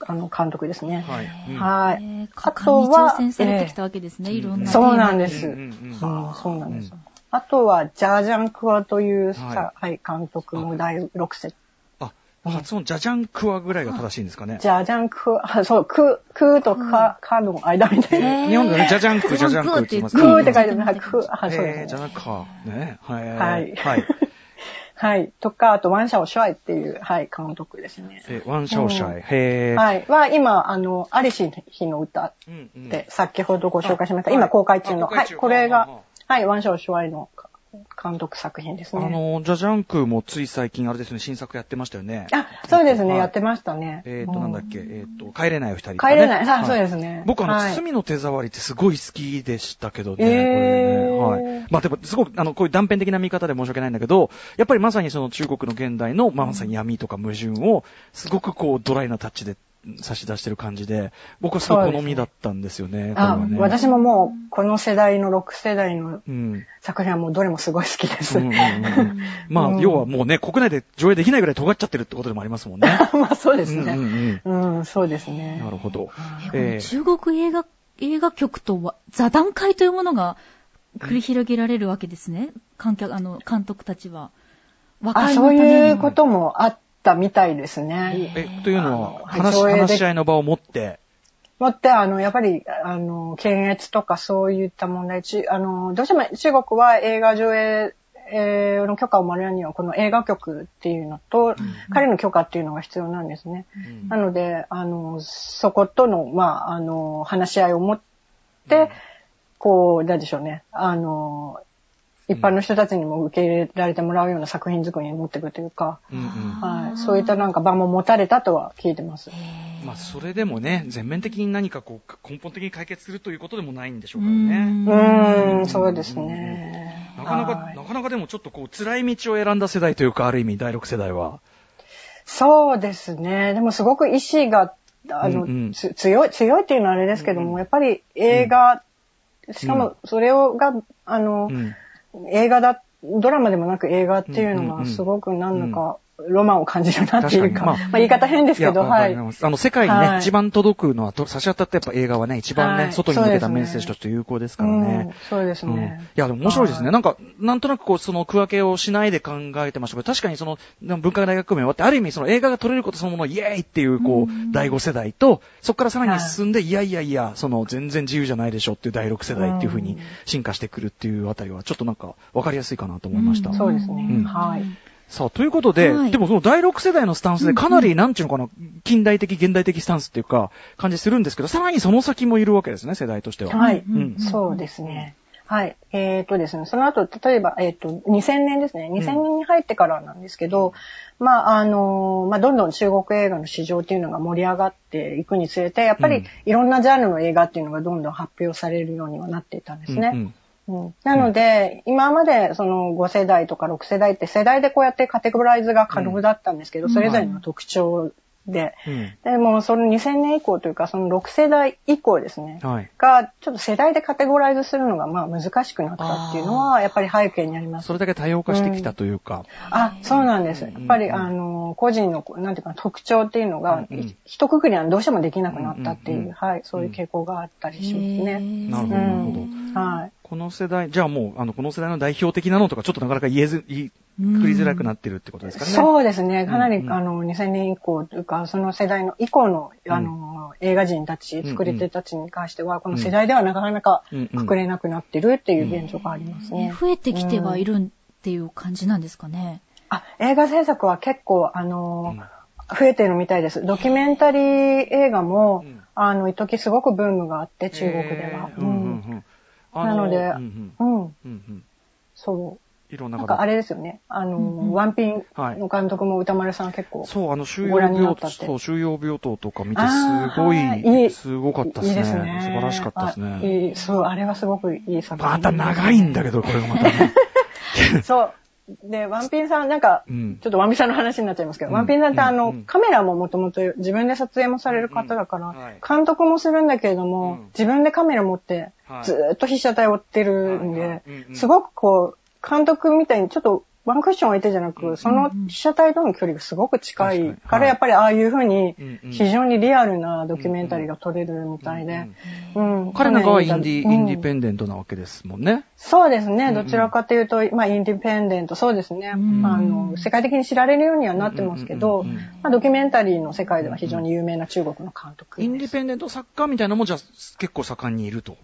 あの監督ですね。はい。うんはい。えーあとはに挑戦されてきたわけですね、ええいろんなそう。なんです。ううんそうなんです。あとは、ジャージャンクワというさ、ははい、監督も第6世。あ、発音、ジャジャンクワぐらいが正しいんですかね。ジャージャンクワ、あそう、ク、クとカ、カの間みたいな。日本ではね、ジャジャンク、ジャジャンクって言いますクーって書いてある。はい、クー、あ、そうえー、ですね。ジャナカ。ね。はい。はいはい。はい。とか、あと、ワンシャオシュアイっていう、はい、監督ですね。え、ワンシャオシャイ。へー。はい。は、今、あの、在りし日の歌うんうんって、先ほどご紹介しました。あ今公開中の。はい。これがはい、ワンシャオシュアイの監督作品ですね。あの、ジャジャンクもつい最近あれですね、新作やってましたよね。あ、そうですね、はいやってましたね。えっと、なんだっけ、えっと、帰れないお二人、ね。帰れない。あ、はそうですね。僕あの、はい罪の手触りってすごい好きでしたけどね。えーこれね。はい。まあでも、すごく、あの、こういう断片的な見方で申し訳ないんだけど、やっぱりまさにその中国の現代の、まあまさに闇とか矛盾を、すごくこう、ドライなタッチで差し出してる感じで、僕はすごい好みだったんですよね。これあ。私ももう、この世代の6世代のうん。作品はもうどれもすごい好きです。うんうんうん まあ、うん要はもうね、国内で上映できないぐらい尖っちゃってるってことでもありますもんね。まあそうですうんうね。んうん、そうですうん。ねな。るほど。ええー中国映画、映画局とは座談会というものが繰り広げられるわけですね。観客、あの、監督たちは。和あ、解のそういうこともあったみたいですね。え、というのは、あ話話し合いの場を持って、もって、あの、やっぱり、あの、検閲とかそういった問題、ちあの、どうしても中国は映画上映、えーの許可をもらうには、この映画局っていうのと、彼の許可っていうのが必要なんですね。なので、あの、そことの、まあ、あの、話し合いを持って、こう、なんでしょうね、あの、一般の人たちにも受け入れられてもらうような作品作りに持っていくというか、うんうん。はい、そういったなんか場も持たれたとは聞いてます。まあ、それでもね、全面的に何かこう、根本的に解決するということでもないんでしょうからね。うーん、そうですね。なかなか、はいなかなかでもちょっとこう、辛い道を選んだ世代というか、ある意味、第6世代は。そうですね。でもすごく意志が、あの、うんうんつ強い、強いっていうのはあれですけども、やっぱり映画、しかもそれをが、あの、うん。映画だ、ドラマでもなく映画っていうのうんうんうんはすごくなんだか、ロマンを感じるなっていうか、まあまあ言い方変ですけど、はい。あの、世界にね、はい。一番届くのは、と差し当たってやっぱ映画はね、一番ね、はい。外に向けたメッセージとして有効ですからうんね。そうですうん。いね。や、でも面白いですね。はい。なんか、なんとなくこう、その区分けをしないで考えてました。けど、確かにその、文化大学名終わって、ある意味その映画が撮れることそのもの、イエーイっていう、こう、第5世代と、そこからさらに進んで、いやいやいや、その、全然自由じゃないでしょっていう第6世代っていう風に進化してくるっていうあたりは、ちょっとなんか、わかりやすいかなと思いました。そうですね。うん。はい。さあ、ということで、はいでもその第6世代のスタンスでかなり、なんちゅうのかな、近代的、現代的スタンスっていうか、感じするんですけど、さらにその先もいるわけですね、世代としては。はい。うんそうですね。はい。えっ、とですね、その後、例えば、えっ、と、2000年ですね。2000年に入ってからなんですけど、まあ、あの、まあ、どんどん中国映画の市場っていうのが盛り上がっていくにつれて、やっぱうんりいろんなジャンルの映画っていうのがどんどん発表されるようにはなっていたんですね。うんうんうんなので、今までその5世代とか6世代って世代でこうやってカテゴライズが可能だったんですけど、それぞれの特徴で、うんでもその2000年以降というかその6世代以降ですね、はい。がちょっと世代でカテゴライズするのがまあ難しくなったっていうのはやっぱり背景にありますそ。れだけ多様化してきたというか。あ、そうなんです。やっぱり、うんあの、個人の、なんていうかな、特徴っていうのが、うんうん一括りにはどうしてもできなくなったっていう、うんうんうんはい、そういう傾向があったりしますね。なるほど、なるほど。はい。この世代、じゃあもう、あの、この世代の代表的なのとか、ちょっとなかなか言えず、言い、くりづらくなってるってことですかね。そうですね。かなり、うん。うんあの、2000年以降というか、その世代の以降の、あの、映画人たち、作り手たちに関しては、この世代ではなかなかうん。うん。隠れなくなってるっていう現状がありますね。増えてきてはいるっていう感じなんですかね。あ、映画制作は結構、あの、うん。増えてるみたいです。ドキュメンタリー映画も、うん。あの、一時すごくブームがあって、中国では。うん。うん。うん。あなのでうんうんそう。いろんな方なんかあれですよね。あの、うんうんワンピンはいの監督も歌丸さん結構。そう、あの、収容病ったってそう、収容病棟とか見て、あすごいい、いすごかったですね。いいですね。素晴らしかったですあね。いいそう、あれはすごくいい作品。また長いんだけど、これがまたね。そう。で、ワンピンさん、なんか、うん。ちょっとワンピンさんの話になっちゃいますけど、うん。ワンピンさんってあの、うんカメラももともと自分で撮影もされる方だから、はい。監督もするんだけれども、うん。自分でカメラ持ってはい、ずーっと被写体を追ってるんで、すごくこう、監督みたいにちょっとワンクッション置いてじゃなく、その被写体との距離がすごく近い確から、やっぱりああいうふうに非常にリアルなドキュメンタリーが撮れるみたいで、うん彼なん。かはインディ、うん。インディペンデントなわけですもんね。そうですね。どちらかというと、まあ、インディペンデント、そうですね。んあの、世界的に知られるようにはなってますけど、まあ、ドキュメンタリーの世界では非常に有名な中国の監督インディ。ペンデント作家みたいなのも、じゃあ、結構盛んにいると。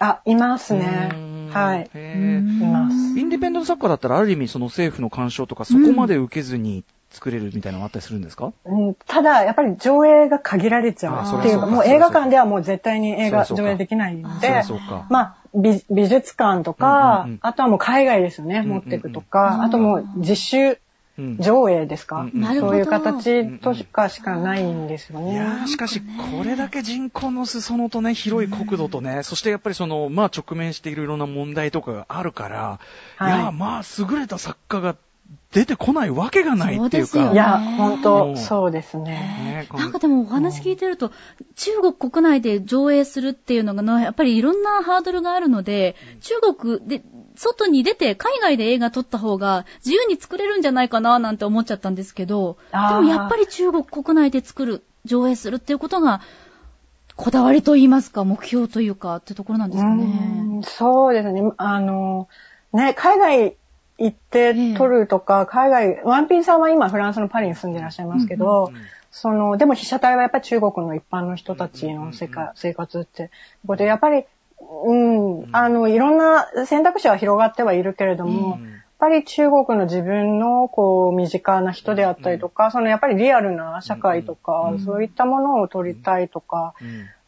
あ、いますうねはい。うへー。ん。います。インディペンデント作家だったらある意味その政府の干渉とかそこまで受けずに作れるみたいなのがあったりするんですか、うん。ただ、やっぱり上映が限られちゃあうっていうか、もう映画館ではもう絶対に映画上映できないんで。まあ、美美術館とか、あとはもう海外ですよね、持っていくとか、あともう実習うん上映ですか、うんうん。なるほど。そういう形としかしかないんですよね。いやーしかし、これだけ人口の裾野とね、広い国土とね、そしてやっぱりその、まあ直面しているいろんな問題とかがあるから、はい。いやーまあ優れた作家が出てこないわけがないっていうか。そうですよねいや、本うん当そうですね。なんかでもお話聞いてると、中国国内で上映するっていうのが、やっぱりいろんなハードルがあるので、中国で、外に出て海外で映画撮った方が自由に作れるんじゃないかななんて思っちゃったんですけど、でもやっぱり中国国内で作る、上映するっていうことが、こだわりと言いますか、目標というかってところなんですかうね。んそうですね。あの、ね、海外行って撮るとか、海外、ワンピンさんは今フランスのパリに住んでらっしゃいますけど、その、でも被写体はやっぱり中国の一般の人たちの世界、生活って、ことでやっぱり、うん、あの、いろんな選択肢は広がってはいるけれども、うんやっぱり中国の自分のこう身近な人であったりとか、そのやっぱりリアルな社会とか、そういったものを撮りたいとか、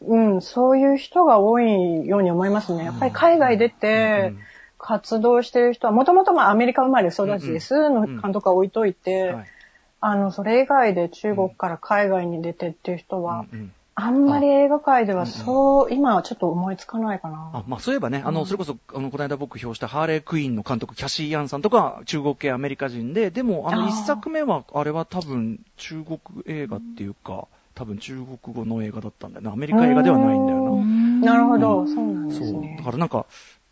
うん。うん、そういう人が多いように思いますね。やっぱり海外出て活動してる人は、もともとまあアメリカ生まれ育ちですの監督は置いといて、はい。あの、それ以外で中国から海外に出てっていう人は、うん。うんあんまり映画界ではそう、今はちょっと思いつかないかな。あ、まあそういえばね、あの、それこそ、あの、この間僕表したハーレークイーンの監督、キャシー・ヤンさんとか、中国系アメリカ人で、でも、あの、一作目は、あれは多分、中国映画っていうか、多分中国語の映画だったんだよな。アメリカ映画ではないんだよな。なるほど、そうなんですそう。ねだ。からなんか、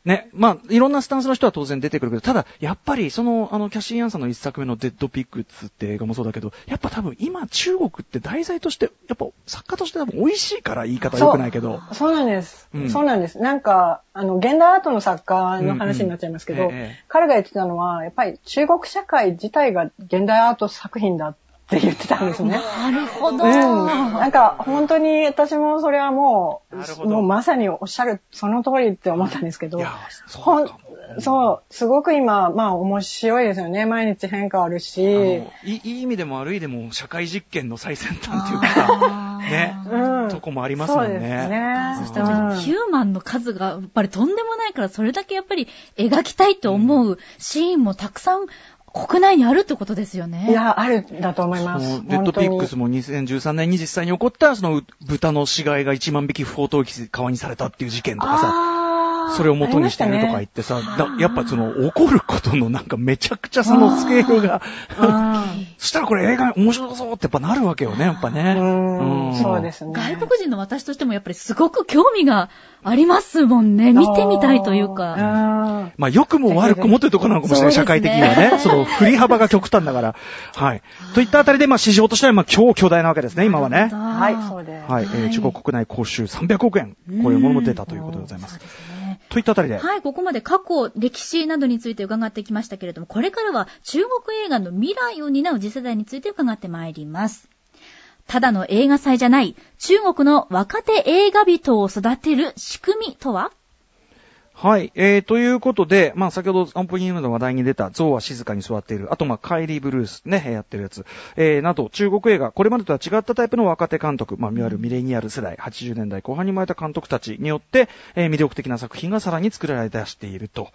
ね、まあ、いろんなスタンスの人は当然出てくるけど、ただ、やっぱり、その、あの、キャシー・ヤンさんの一作目のデッドピックスって映画もそうだけど、やっぱ多分今中国って題材として、やっぱ作家として多分美味しいから言い方良くないけど。そうなんです、うん。そうなんです。なんか、あの、現代アートの作家の話になっちゃいますけど、うんうんええ彼が言ってたのは、やっぱり中国社会自体が現代アート作品だって言ってたんですね。なるほど。うん。なんか、本当に私もそれはもう、なるほどもうまさにおっしゃる、その通りって思ったんですけどそう。そう、すごく今、まあ面白いですよね。毎日変化あるあしの、いいいい意味でも悪いでも社会実験の最先端っていうかね、うんとこもありますもんね。そうですねそしたらヒューマンの数がやっぱりとんでもないから、それだけやっぱり描きたいと思うシーンもたくさん国内にあるってことですよね。いや、あるんだと思いまそす。のレッドピックスも。も2013年に実際に起こった、そのう豚の死骸が1万匹不法投棄川にされたっていう事件とかさ、あーそれを元にしてるとか言ってさ、だやっぱその起こることのなんかめちゃくちゃそのスケールが、あそしたらこれ映画面白そうってやっぱなるわけよね、やっぱね。ーうん、そうですね。外国人の私としてもやっぱりすごく興味がありますもんね。見てみたいというか。か。まあ、良くも悪くもというところなのかもしれない、社会的にはね。その振り幅が極端だから。はい。といったあたりで、まあ、市場としては、まあ、超巨大なわけですね、今はね。はい、そうです。はい。えー中国国内公衆300億円。こういうものも出たということでございます。そうですといったあたりで。はい、ここまで過去、歴史などについて伺ってきましたけれども、これからは中国映画の未来を担う次世代について伺ってまいります。ただの映画祭じゃない、中国の若手映画人を育てる仕組みとは？はい。えー、ということで、まあ、先ほどオープニングの話題に出た、象は静かに座っている。あと、まあ、カイリー・ブルースね、やってるやつ。えー、など、中国映画、これまでとは違ったタイプの若手監督、まあ、いわゆるミレニアル世代、80年代後半に生まれた監督たちによって、えー、魅力的な作品がさらに作られ出していると。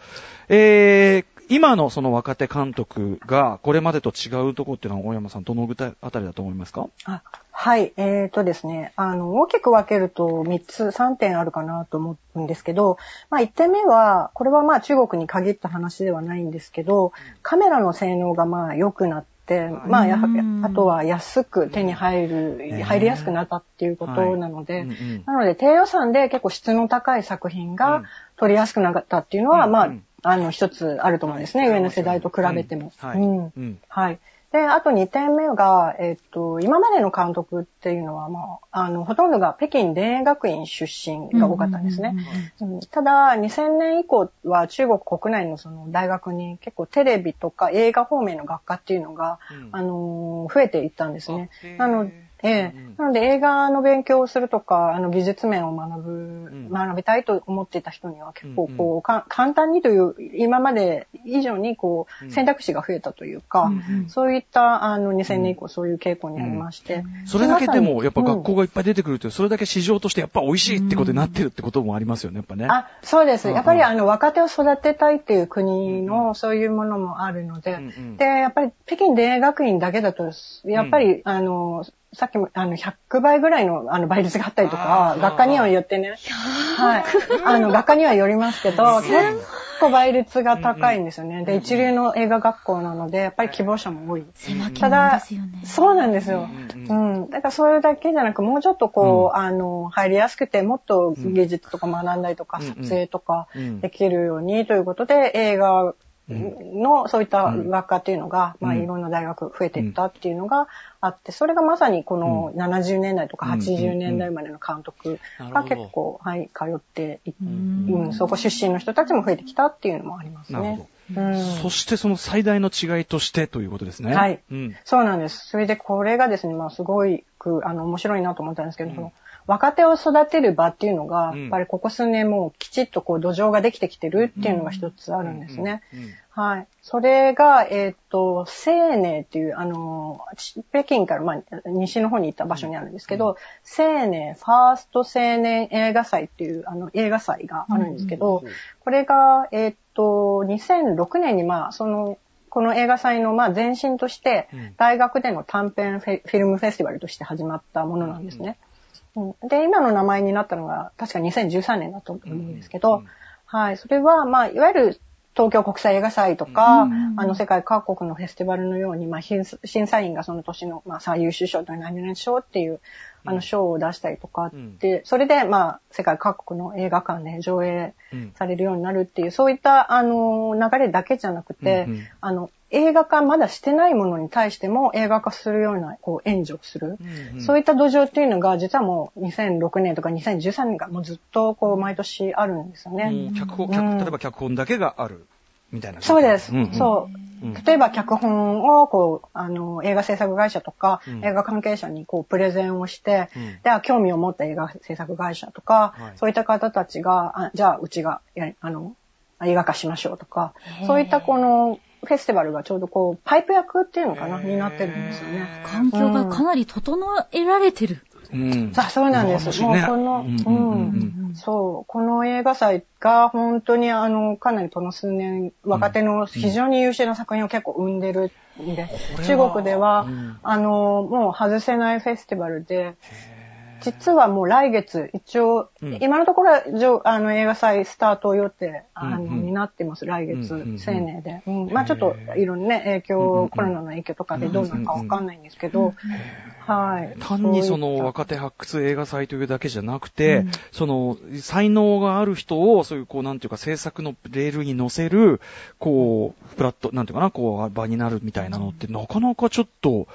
えー、今のその若手監督が、これまでと違うところっていうのは、大山さん、どのあたりだと思いますか？あはい、えーとですね、あの、大きく分けると3つ、3点あるかなと思うんですけど、まあ1点目は、これはまあ中国に限った話ではないんですけど、カメラの性能がまあ良くなって、まあやあとは安く手に入る、ね入りやすくなったっていうことなので、なので低予算で結構質の高い作品うん。が撮りやすくなったっていうのは、まああの一つあると思うんですね、上の世代と比べても。うん。はい。はい。で、あと2点目が、えっと、今までの監督っていうのは、まあ、あの、ほとんどが北京田園学院出身が多かったんですね。うんただ、2000年以降は中国国内のその大学に結構テレビとか映画方面の学科っていうのが、うん。あのー増えていったんですね。なのええ。なので映画の勉強をするとか、あの美術面を学ぶ、ん。学びたいと思っていた人には結構うんこう、か簡単にという、今まで以上にこう、選択肢が増えたというか、そういったあの2000年以降そういう傾向にありまして。それだけでも、やっぱうん学校がいっぱい出てくるとそれだけ市場としてやっぱ美味しいってことになってるってこともありますよね、やっぱね。あ、そうです。うんやっぱりあの若手を育てたいっていう国のそういうものもあるので、うんうん。で、やっぱり北京田園学院だけだと、やっぱり、あの、さっきもあの100倍ぐらいのあの倍率があったりとか学科にはよってね、はい。あの、学科にはよりますけど、結構倍率が高いんですよね。で、一流の映画学校なので、やっぱり希望者も多い。狭き門ただですよね。そうなんですよ。ううんん。だからそれだけじゃなく、もうちょっとこう、あの、入りやすくて、もっと芸術とか学んだりとか、うん撮影とかうんできるようにということで、映画のそういった学科っていうのが、まあうんいろんな大学増えていったっていうのがあって、それがまさにこの70年代とかうん。80年代までの監督が結構、はい、通っていうん、そこ出身の人たちも増えてきたっていうのもありますね。ど。。うん。そしてその最大の違いとしてということですね。はい。うん。そうなんです。それでこれがですね、まあすごいく、あの、面白いなと思ったんですけど、その若手を育てる場っていうのが、うんやっぱりここ数年もうきちっとこう土壌ができてきてるっていうのが一つあるんですね。うん。はい。それが、えっ、と、青年っていう、あの、ち北京から、まあ、西の方に行った場所にあるんですけど、青年、ファースト青年映画祭っていう、あの、映画祭があるんですけど、これが、えっ、と、2006年に、まあ、その、この映画祭の、まあ、前身としてうん、大学での短編フィルムフェスティバルとして始まったものなんですね。うんで、今の名前になったのが、確か2013年だと思うんですけど、うんはい。それは、まあ、いわゆる東京国際映画祭とか、うんあの、世界各国のフェスティバルのように、まあ、審審査員がその年の、まあ、最優秀賞と何々賞っていう、あの、賞を出したりとかって、それで、まあ、世界各国の映画館で上映うん。されるようになるっていう、そういった、あの、流れだけじゃなくて、うんうん。あの、映画化まだしてないものに対しても映画化するような、こう、援助をする。うんそういった土壌っていうのが、実はもう2006年とか2013年がもうずっとこう毎年あるんですよね。もう脚本、うん脚例えば脚本だけがあるみたいな。そうです。んんそううん。例えば脚本をこう、あの、映画制作会社とか、うん映画関係者にこう、プレゼンをして、うんでは興味を持った映画制作会社とか、はいそういった方たちが、あじゃあうちがや、あの、映画化しましょうとかそういったこの、フェスティバルがちょうどこう、パイプ役っていうのかな、になってるんですよね。環境がかなり整えられてる。うん。あそうなんです。もうこの、うん。そう、この映画祭が本当にあの、かなりこの数年、若手の非常に優秀な作品を結構生んでるんで、中国では、うん。あの、もう外せないフェスティバルで、実はもう来月、一応、うん。今のところはじょあの映画祭スタート予定、うんうん。になってます、来月、うんうんうん。青年で。うん。まあちょっと、いろんなね、影響、コロナの影響とかでどうなるかわかんないんですけど、はい。単にその若手発掘映画祭というだけじゃなくて、うん。その才能がある人をそういうこうなんていうか制作のレールに乗せる、こう、プラット、なんていうかな、こう場になるみたいなのってなかなかちょっと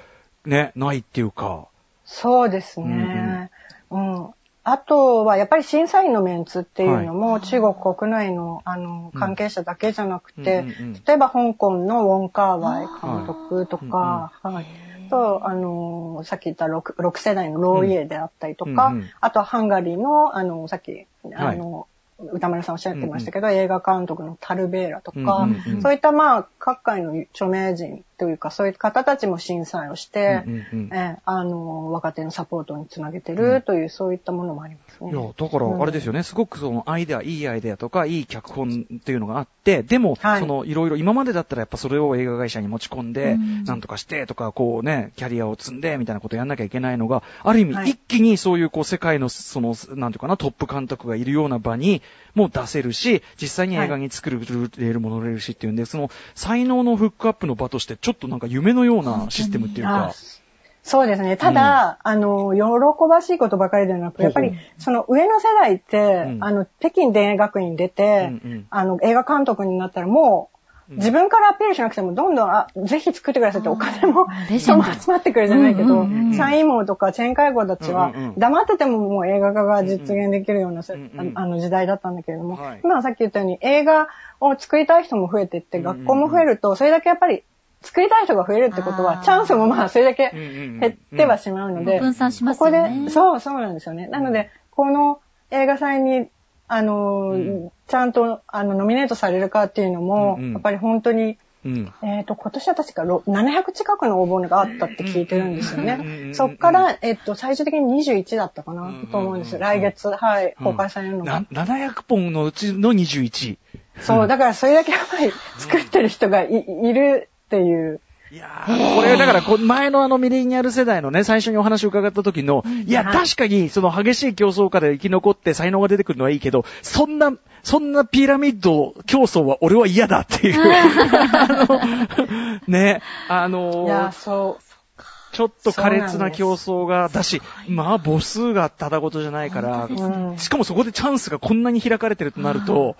ね、ないっていうか。そうですね。うん、あとは、やっぱり審査員のメンツっていうのも、中国国内のあの関係者だけじゃなくて、例えば香港のウォン・カーワイ監督とか、はい。と、あの、さっき言った 6, 6世代のローイエであったりとか、あとはハンガリーの、あの、さっき、あの、歌丸さんおっしゃってましたけど、映画監督のタルベーラとか、うんうんうん。そういったまあ、各界の著名人というか、そういう方たちも審査をして、うんうんうん。ええあの、若手のサポートにつなげてるという、そういったものもありますね。いや、だから、あれですよね、すごくそのアイデア、いいアイデアとか、いい脚本っていうのがあって、でも、はい。その、いろいろ、今までだったらやっぱそれを映画会社に持ち込んで、うん。なんとかしてとか、こうね、キャリアを積んで、みたいなことやんなきゃいけないのが、ある意味、はい。一気にそういうこう、世界の、その、なんていうかな、トップ監督がいるような場に、もう出せるし、実際に映画に作るレールも乗れるしっていうんで、その、才能のフックアップの場として、ちょっとなんか夢のようなシステムっていうあか、そうですね。ただ、あの、喜ばしいことばかりではなく、やっぱり、その上の世代って、うん。あの、北京田園学院出て、うんうん。あの、映画監督になったらもう、自分からアピールしなくても、どんどん、あ、ぜひ作ってくださいってお金も、レジェンド集まってくるじゃないけど、サイモンとかチェーン会合たちは黙っててももう映画化が実現できるような、ああの時代だったんだけれども、はい。今はさっき言ったように映画を作りたい人も増えていって、学校も増えると、それだけやっぱり作りたい人が増えるってことは、チャンスもまあ、それだけ減ってはしまうので、分散しますここよね。で、そう、そうなんですよね。なので、この映画祭に、あのー、うんちゃんと、あの、ノミネートされるかっていうのも、うんうんやっぱり本当に、うん。えっ、と、今年は確かろ700近くの応募があったって聞いてるんですようんうんうんうね。んそっから、えっ、と、最終的に21だったかなと思うんです。来月、はい、公開されるのが。な700本のうちの21。そう、だからそれだけやっぱり作ってる人がいいるっていう。いやーこれだからこ、前のあのミレニアル世代のね、最初にお話を伺った時の、いや、はい。確かにその激しい競争下で生き残って才能が出てくるのはいいけど、そんな、そんなピラミッド競争は俺は嫌だっていう。あの、ね、あの。ちょっと苛烈な競争が、だし、まあ母数がただごとじゃないから、うん。しかもそこでチャンスがこんなに開かれてるとなると、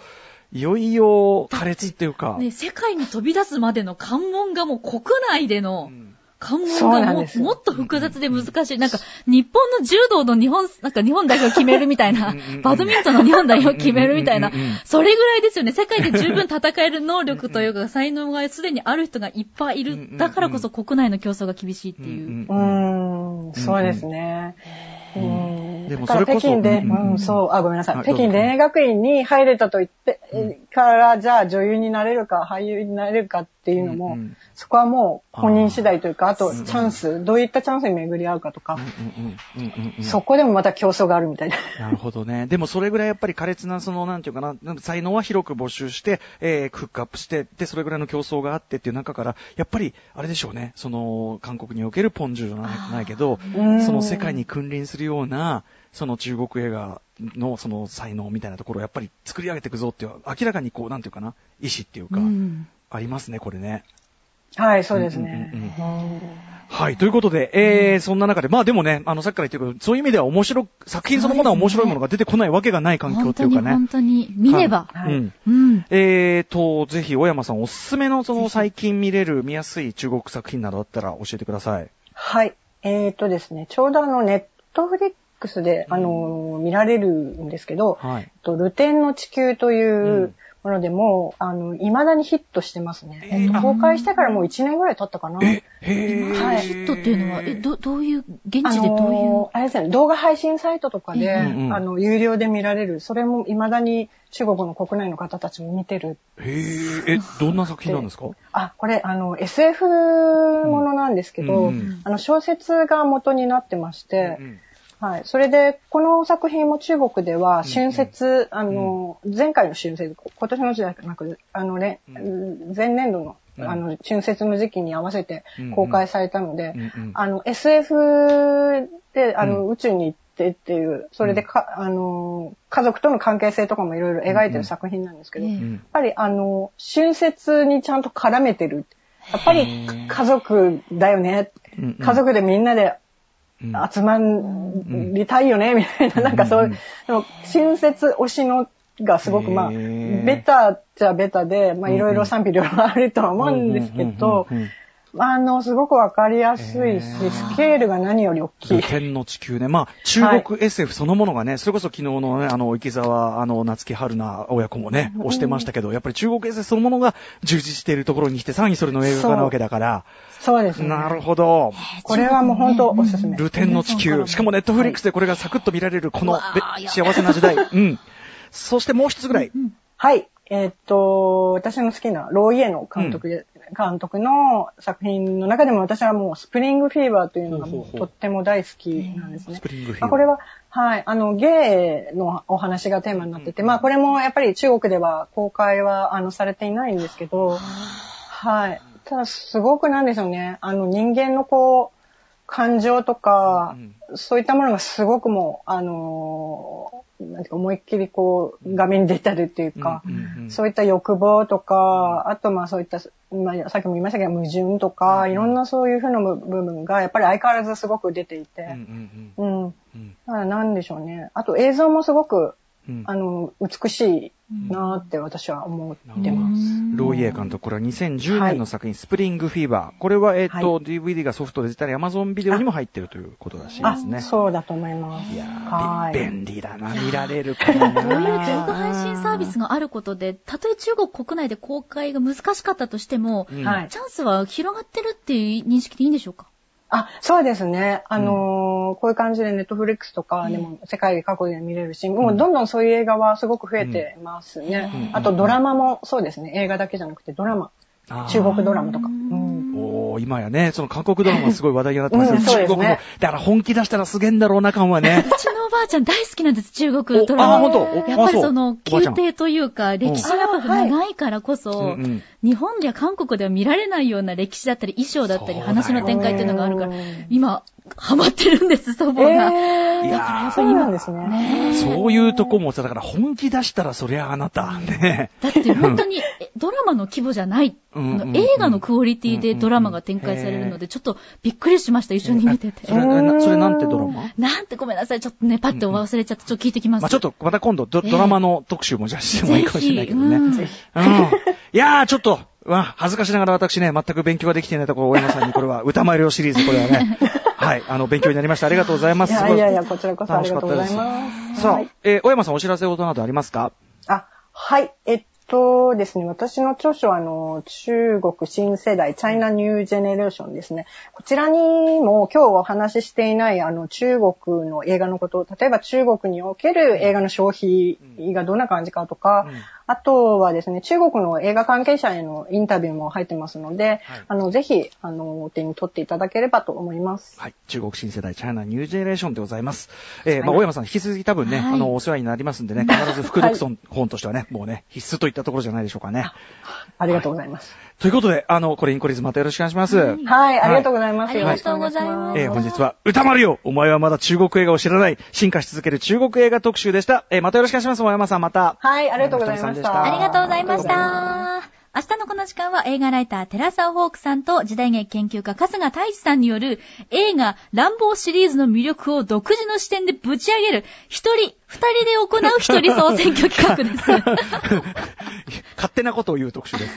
いよいよ苛烈っていうか、ね、世界に飛び出すまでの関門がもう国内でのうん。関門がもなんですよ。もっと複雑で難しい。なんか、日本の柔道の日本、なんか日本代表決めるみたいな。バドミントンの日本代表決めるみたいな。それぐらいですよね。世界で十分戦える能力というか、才能がすでにある人がいっぱいいる。だからこそ国内の競争が厳しいっていう。んうーん、そうですね。うんでもそれこそ北京で、うんそう、あ、ごめんなさい。はい北京電影学院に入れたと言って、から、じゃあ女優になれるか、俳優になれるかっていうのも、うんうんそこはもう本人次第というか、あとうんチャンス、どういったチャンスに巡り合うかとか、そこでもまた競争があるみたいな。なるほどね。でもそれぐらいやっぱり苛烈な、その、なんていうかな、才能は広く募集して、えー、フックアップして、で、それぐらいの競争があってっていう中から、やっぱり、あれでしょうね、その、韓国におけるポンジュじゃないないけど、うん。その世界に君臨するような、その中国映画のその才能みたいなところをやっぱり作り上げていくぞっていう、明らかにこう、なんていうかな、意志っていうか、うんありますね、これね。はい、そうですね。うんうんはい。ということで、えー、そんな中で、まあでもね、あの、さっきから言ってるけど、そういう意味では面白く、作品そのものは面白いものが出てこないわけがない環境本当にっていうかね。本当に、見れば。はいうん。うん。えーと、ぜひ、小山さんおすすめの、その、最近見れる、見やすい中国作品などあったら教えてください。はい。えーとですね、ちょうどあの、ネットフリックスで、あの、見られるんですけど、はい。とルテンの地球といううんものでも、あの、未だにヒットしてますね。えーえっと公開してからもう1年ぐらい経ったかな。え、へー。はいヒットっていうのは、え、ど、どういう、現あ地でどういう？の、あれですね、動画配信サイトとかで、うんうんあの、有料で見られる、それも未だに中国の国内の方たちも見てる。へー。え、どんな作品なんですか？あ、これ、あの、SF ものなんですけど、うんうんあの、小説が元になってまして、うんはい。それで、この作品も中国では、春節、あの、前回の春節、今年の時代じゃなく、あのね、う前年度の、うん。あの、春節の時期に合わせてうん。公開されたので、うん。うん。あの、SF で、あの、う宇宙に行ってっていう、それでか、あの、家族との関係性とかもいろいろ描いてる作品なんですけど、ええやっうんぱり、あの、春節にちゃんと絡めてる。やっぱり家族だよね。うんうん。家族でみんなでうん集まりたいよね、みたいな、なんかそういう、でも、春節推しのがすごく、まあ、ベタっちゃベタで、まあ、いろいろ賛否両論あるとは思うんですけどあ、あの、すごくわかりやすいし、スケールが何より大きい。天の地球ね。まあ、中国 SF そのものがね、それこそ昨日のね、あの、池澤、あの、夏木春菜親子もね、押してましたけど、やっぱり中国 SF そのものが充実しているところに来て、さらにそれの映画化なわけだから、そうですね。なるほど。これはもう本当おすすめ。ルテンの地球。しかもネットフリックスでこれがサクッと見られる、この幸せな時代。うん。そしてもう一つぐらい。はい。えーっと、私の好きなローイエの監督で、監督の作品の中でも私はもうスプリングフィーバーというのがとっても大好きなんですね。ス。プリングフィーバー。まあ、これは、はい、あの、ゲイのお話がテーマになってて、まあ、これもやっぱり中国では公開は、あの、されていないんですけど、はい。ただ、すごくなんでしょうね、あの、人間のこう、感情とか、そういったものがすごくもう、あのーなんていうか思いっきりこう、画面に出てるっていうか、うんうんうん。そういった欲望とか、あとまあそういった、まあ、さっきも言いましたけど、矛盾とか、いろんなそういうふうな部分が、やっぱり相変わらずすごく出ていて、うんうんうん。うん。だからなんでしょうね。あと映像もすごく、うん。あの、美しいなーって私は思ってます。ロイエ監督、これは2010年の作品、スプリングフィーバー。これは、えっ、と、は DVD がソフトで出たり、Amazon ビデオにも入ってるということらしいであすね。そうだと思います。いやー、はい。便利だな、見られるからな。こういう動画配信サービスがあることで、たとえ中国国内で公開が難しかったとしても、うんはいチャンスは広がってるっていう認識でいいんでしょうか？あ、そうですね。あのーこういう感じでネットフリックスとかでも世界各国で見れるし、もうどんどんそういう映画はすごく増えてますね。うんあとドラマもそうですね。映画だけじゃなくてドラマ。中国ドラマとか。うんおー今やね、その韓国ドラマすごい話題になってますけど、うん中国も、だから本気出したらすげえんだろうな感はね。うちのおばあちゃん大好きなんです、中国ドラマ。ほんとおやっぱりその、宮廷というか、歴史がやっぱ長いからこそ、日本や韓国では見られないような歴史だったり、衣装だったり、話の展開っていうのがあるからうん、今、ハマってるんです、祖母が。えー、いやーそうなんですね。ねえそういうとこもさ、だから本気出したらそりゃあなた、ね。だって本当にえドラマの規模じゃない、うんうんうん映画のクオリティでドラマが展開されるので、ちょっとびっくりしました、一緒に見ててそ。れ、なそれなんてドラマ？なんてごめんなさい、ちょっとね、パッて忘れちゃって、ちょっと聞いてきます。まあちょっと、また今度ド、ええドラマの特集もじゃあしてもいいかもしれないけどね。ぜひうん。いやー、ちょっと、わ恥ずかしながら私ね、全く勉強ができていないところ、大山さんにこれは、歌まいりをシリーズ、これはね、はい、あの、勉強になりました。ありがとうございます。いやいやいや、こちらこそありがとうございます。さあはい、えー、大山さんお知らせ事などありますか？あ、はい。えっとですね、私の著書は、あの、中国新世代、チャイナニュージェネレーションですね。こちらにも今日お話ししていない、あの、中国の映画のこと、例えば中国における映画の消費がどんな感じかとか、うんあとはですね、中国の映画関係者へのインタビューも入ってますので、あの、ぜひ、あの、お手に取っていただければと思います。はい。中国新世代チャイナニュージェネレーションでございます。えー、まあ、はい大山さん引き続き多分ね、はいあの、お世話になりますんでね、必ず副読書本としてはね、もうね、必須といったところじゃないでしょうかね。ありがとうございます。ということで、あの、これインコリズまたよろしくお願いします。はい、ありがとうございます。はいありがとうございますえー本日は、歌丸よお前はまだ中国映画を知らない、進化し続ける中国映画特集でした。えーまたよろしくお願いします、大山さん、また。はい、ありがとうございましたた。ありがとうございました。明日のこの時間は映画ライター、寺沢ホークさんと時代劇研究家、春日太一さんによる映画、乱暴シリーズの魅力を独自の視点でぶち上げる、一人、二人で行う一人総選挙企画です。勝手なことを言う特集です。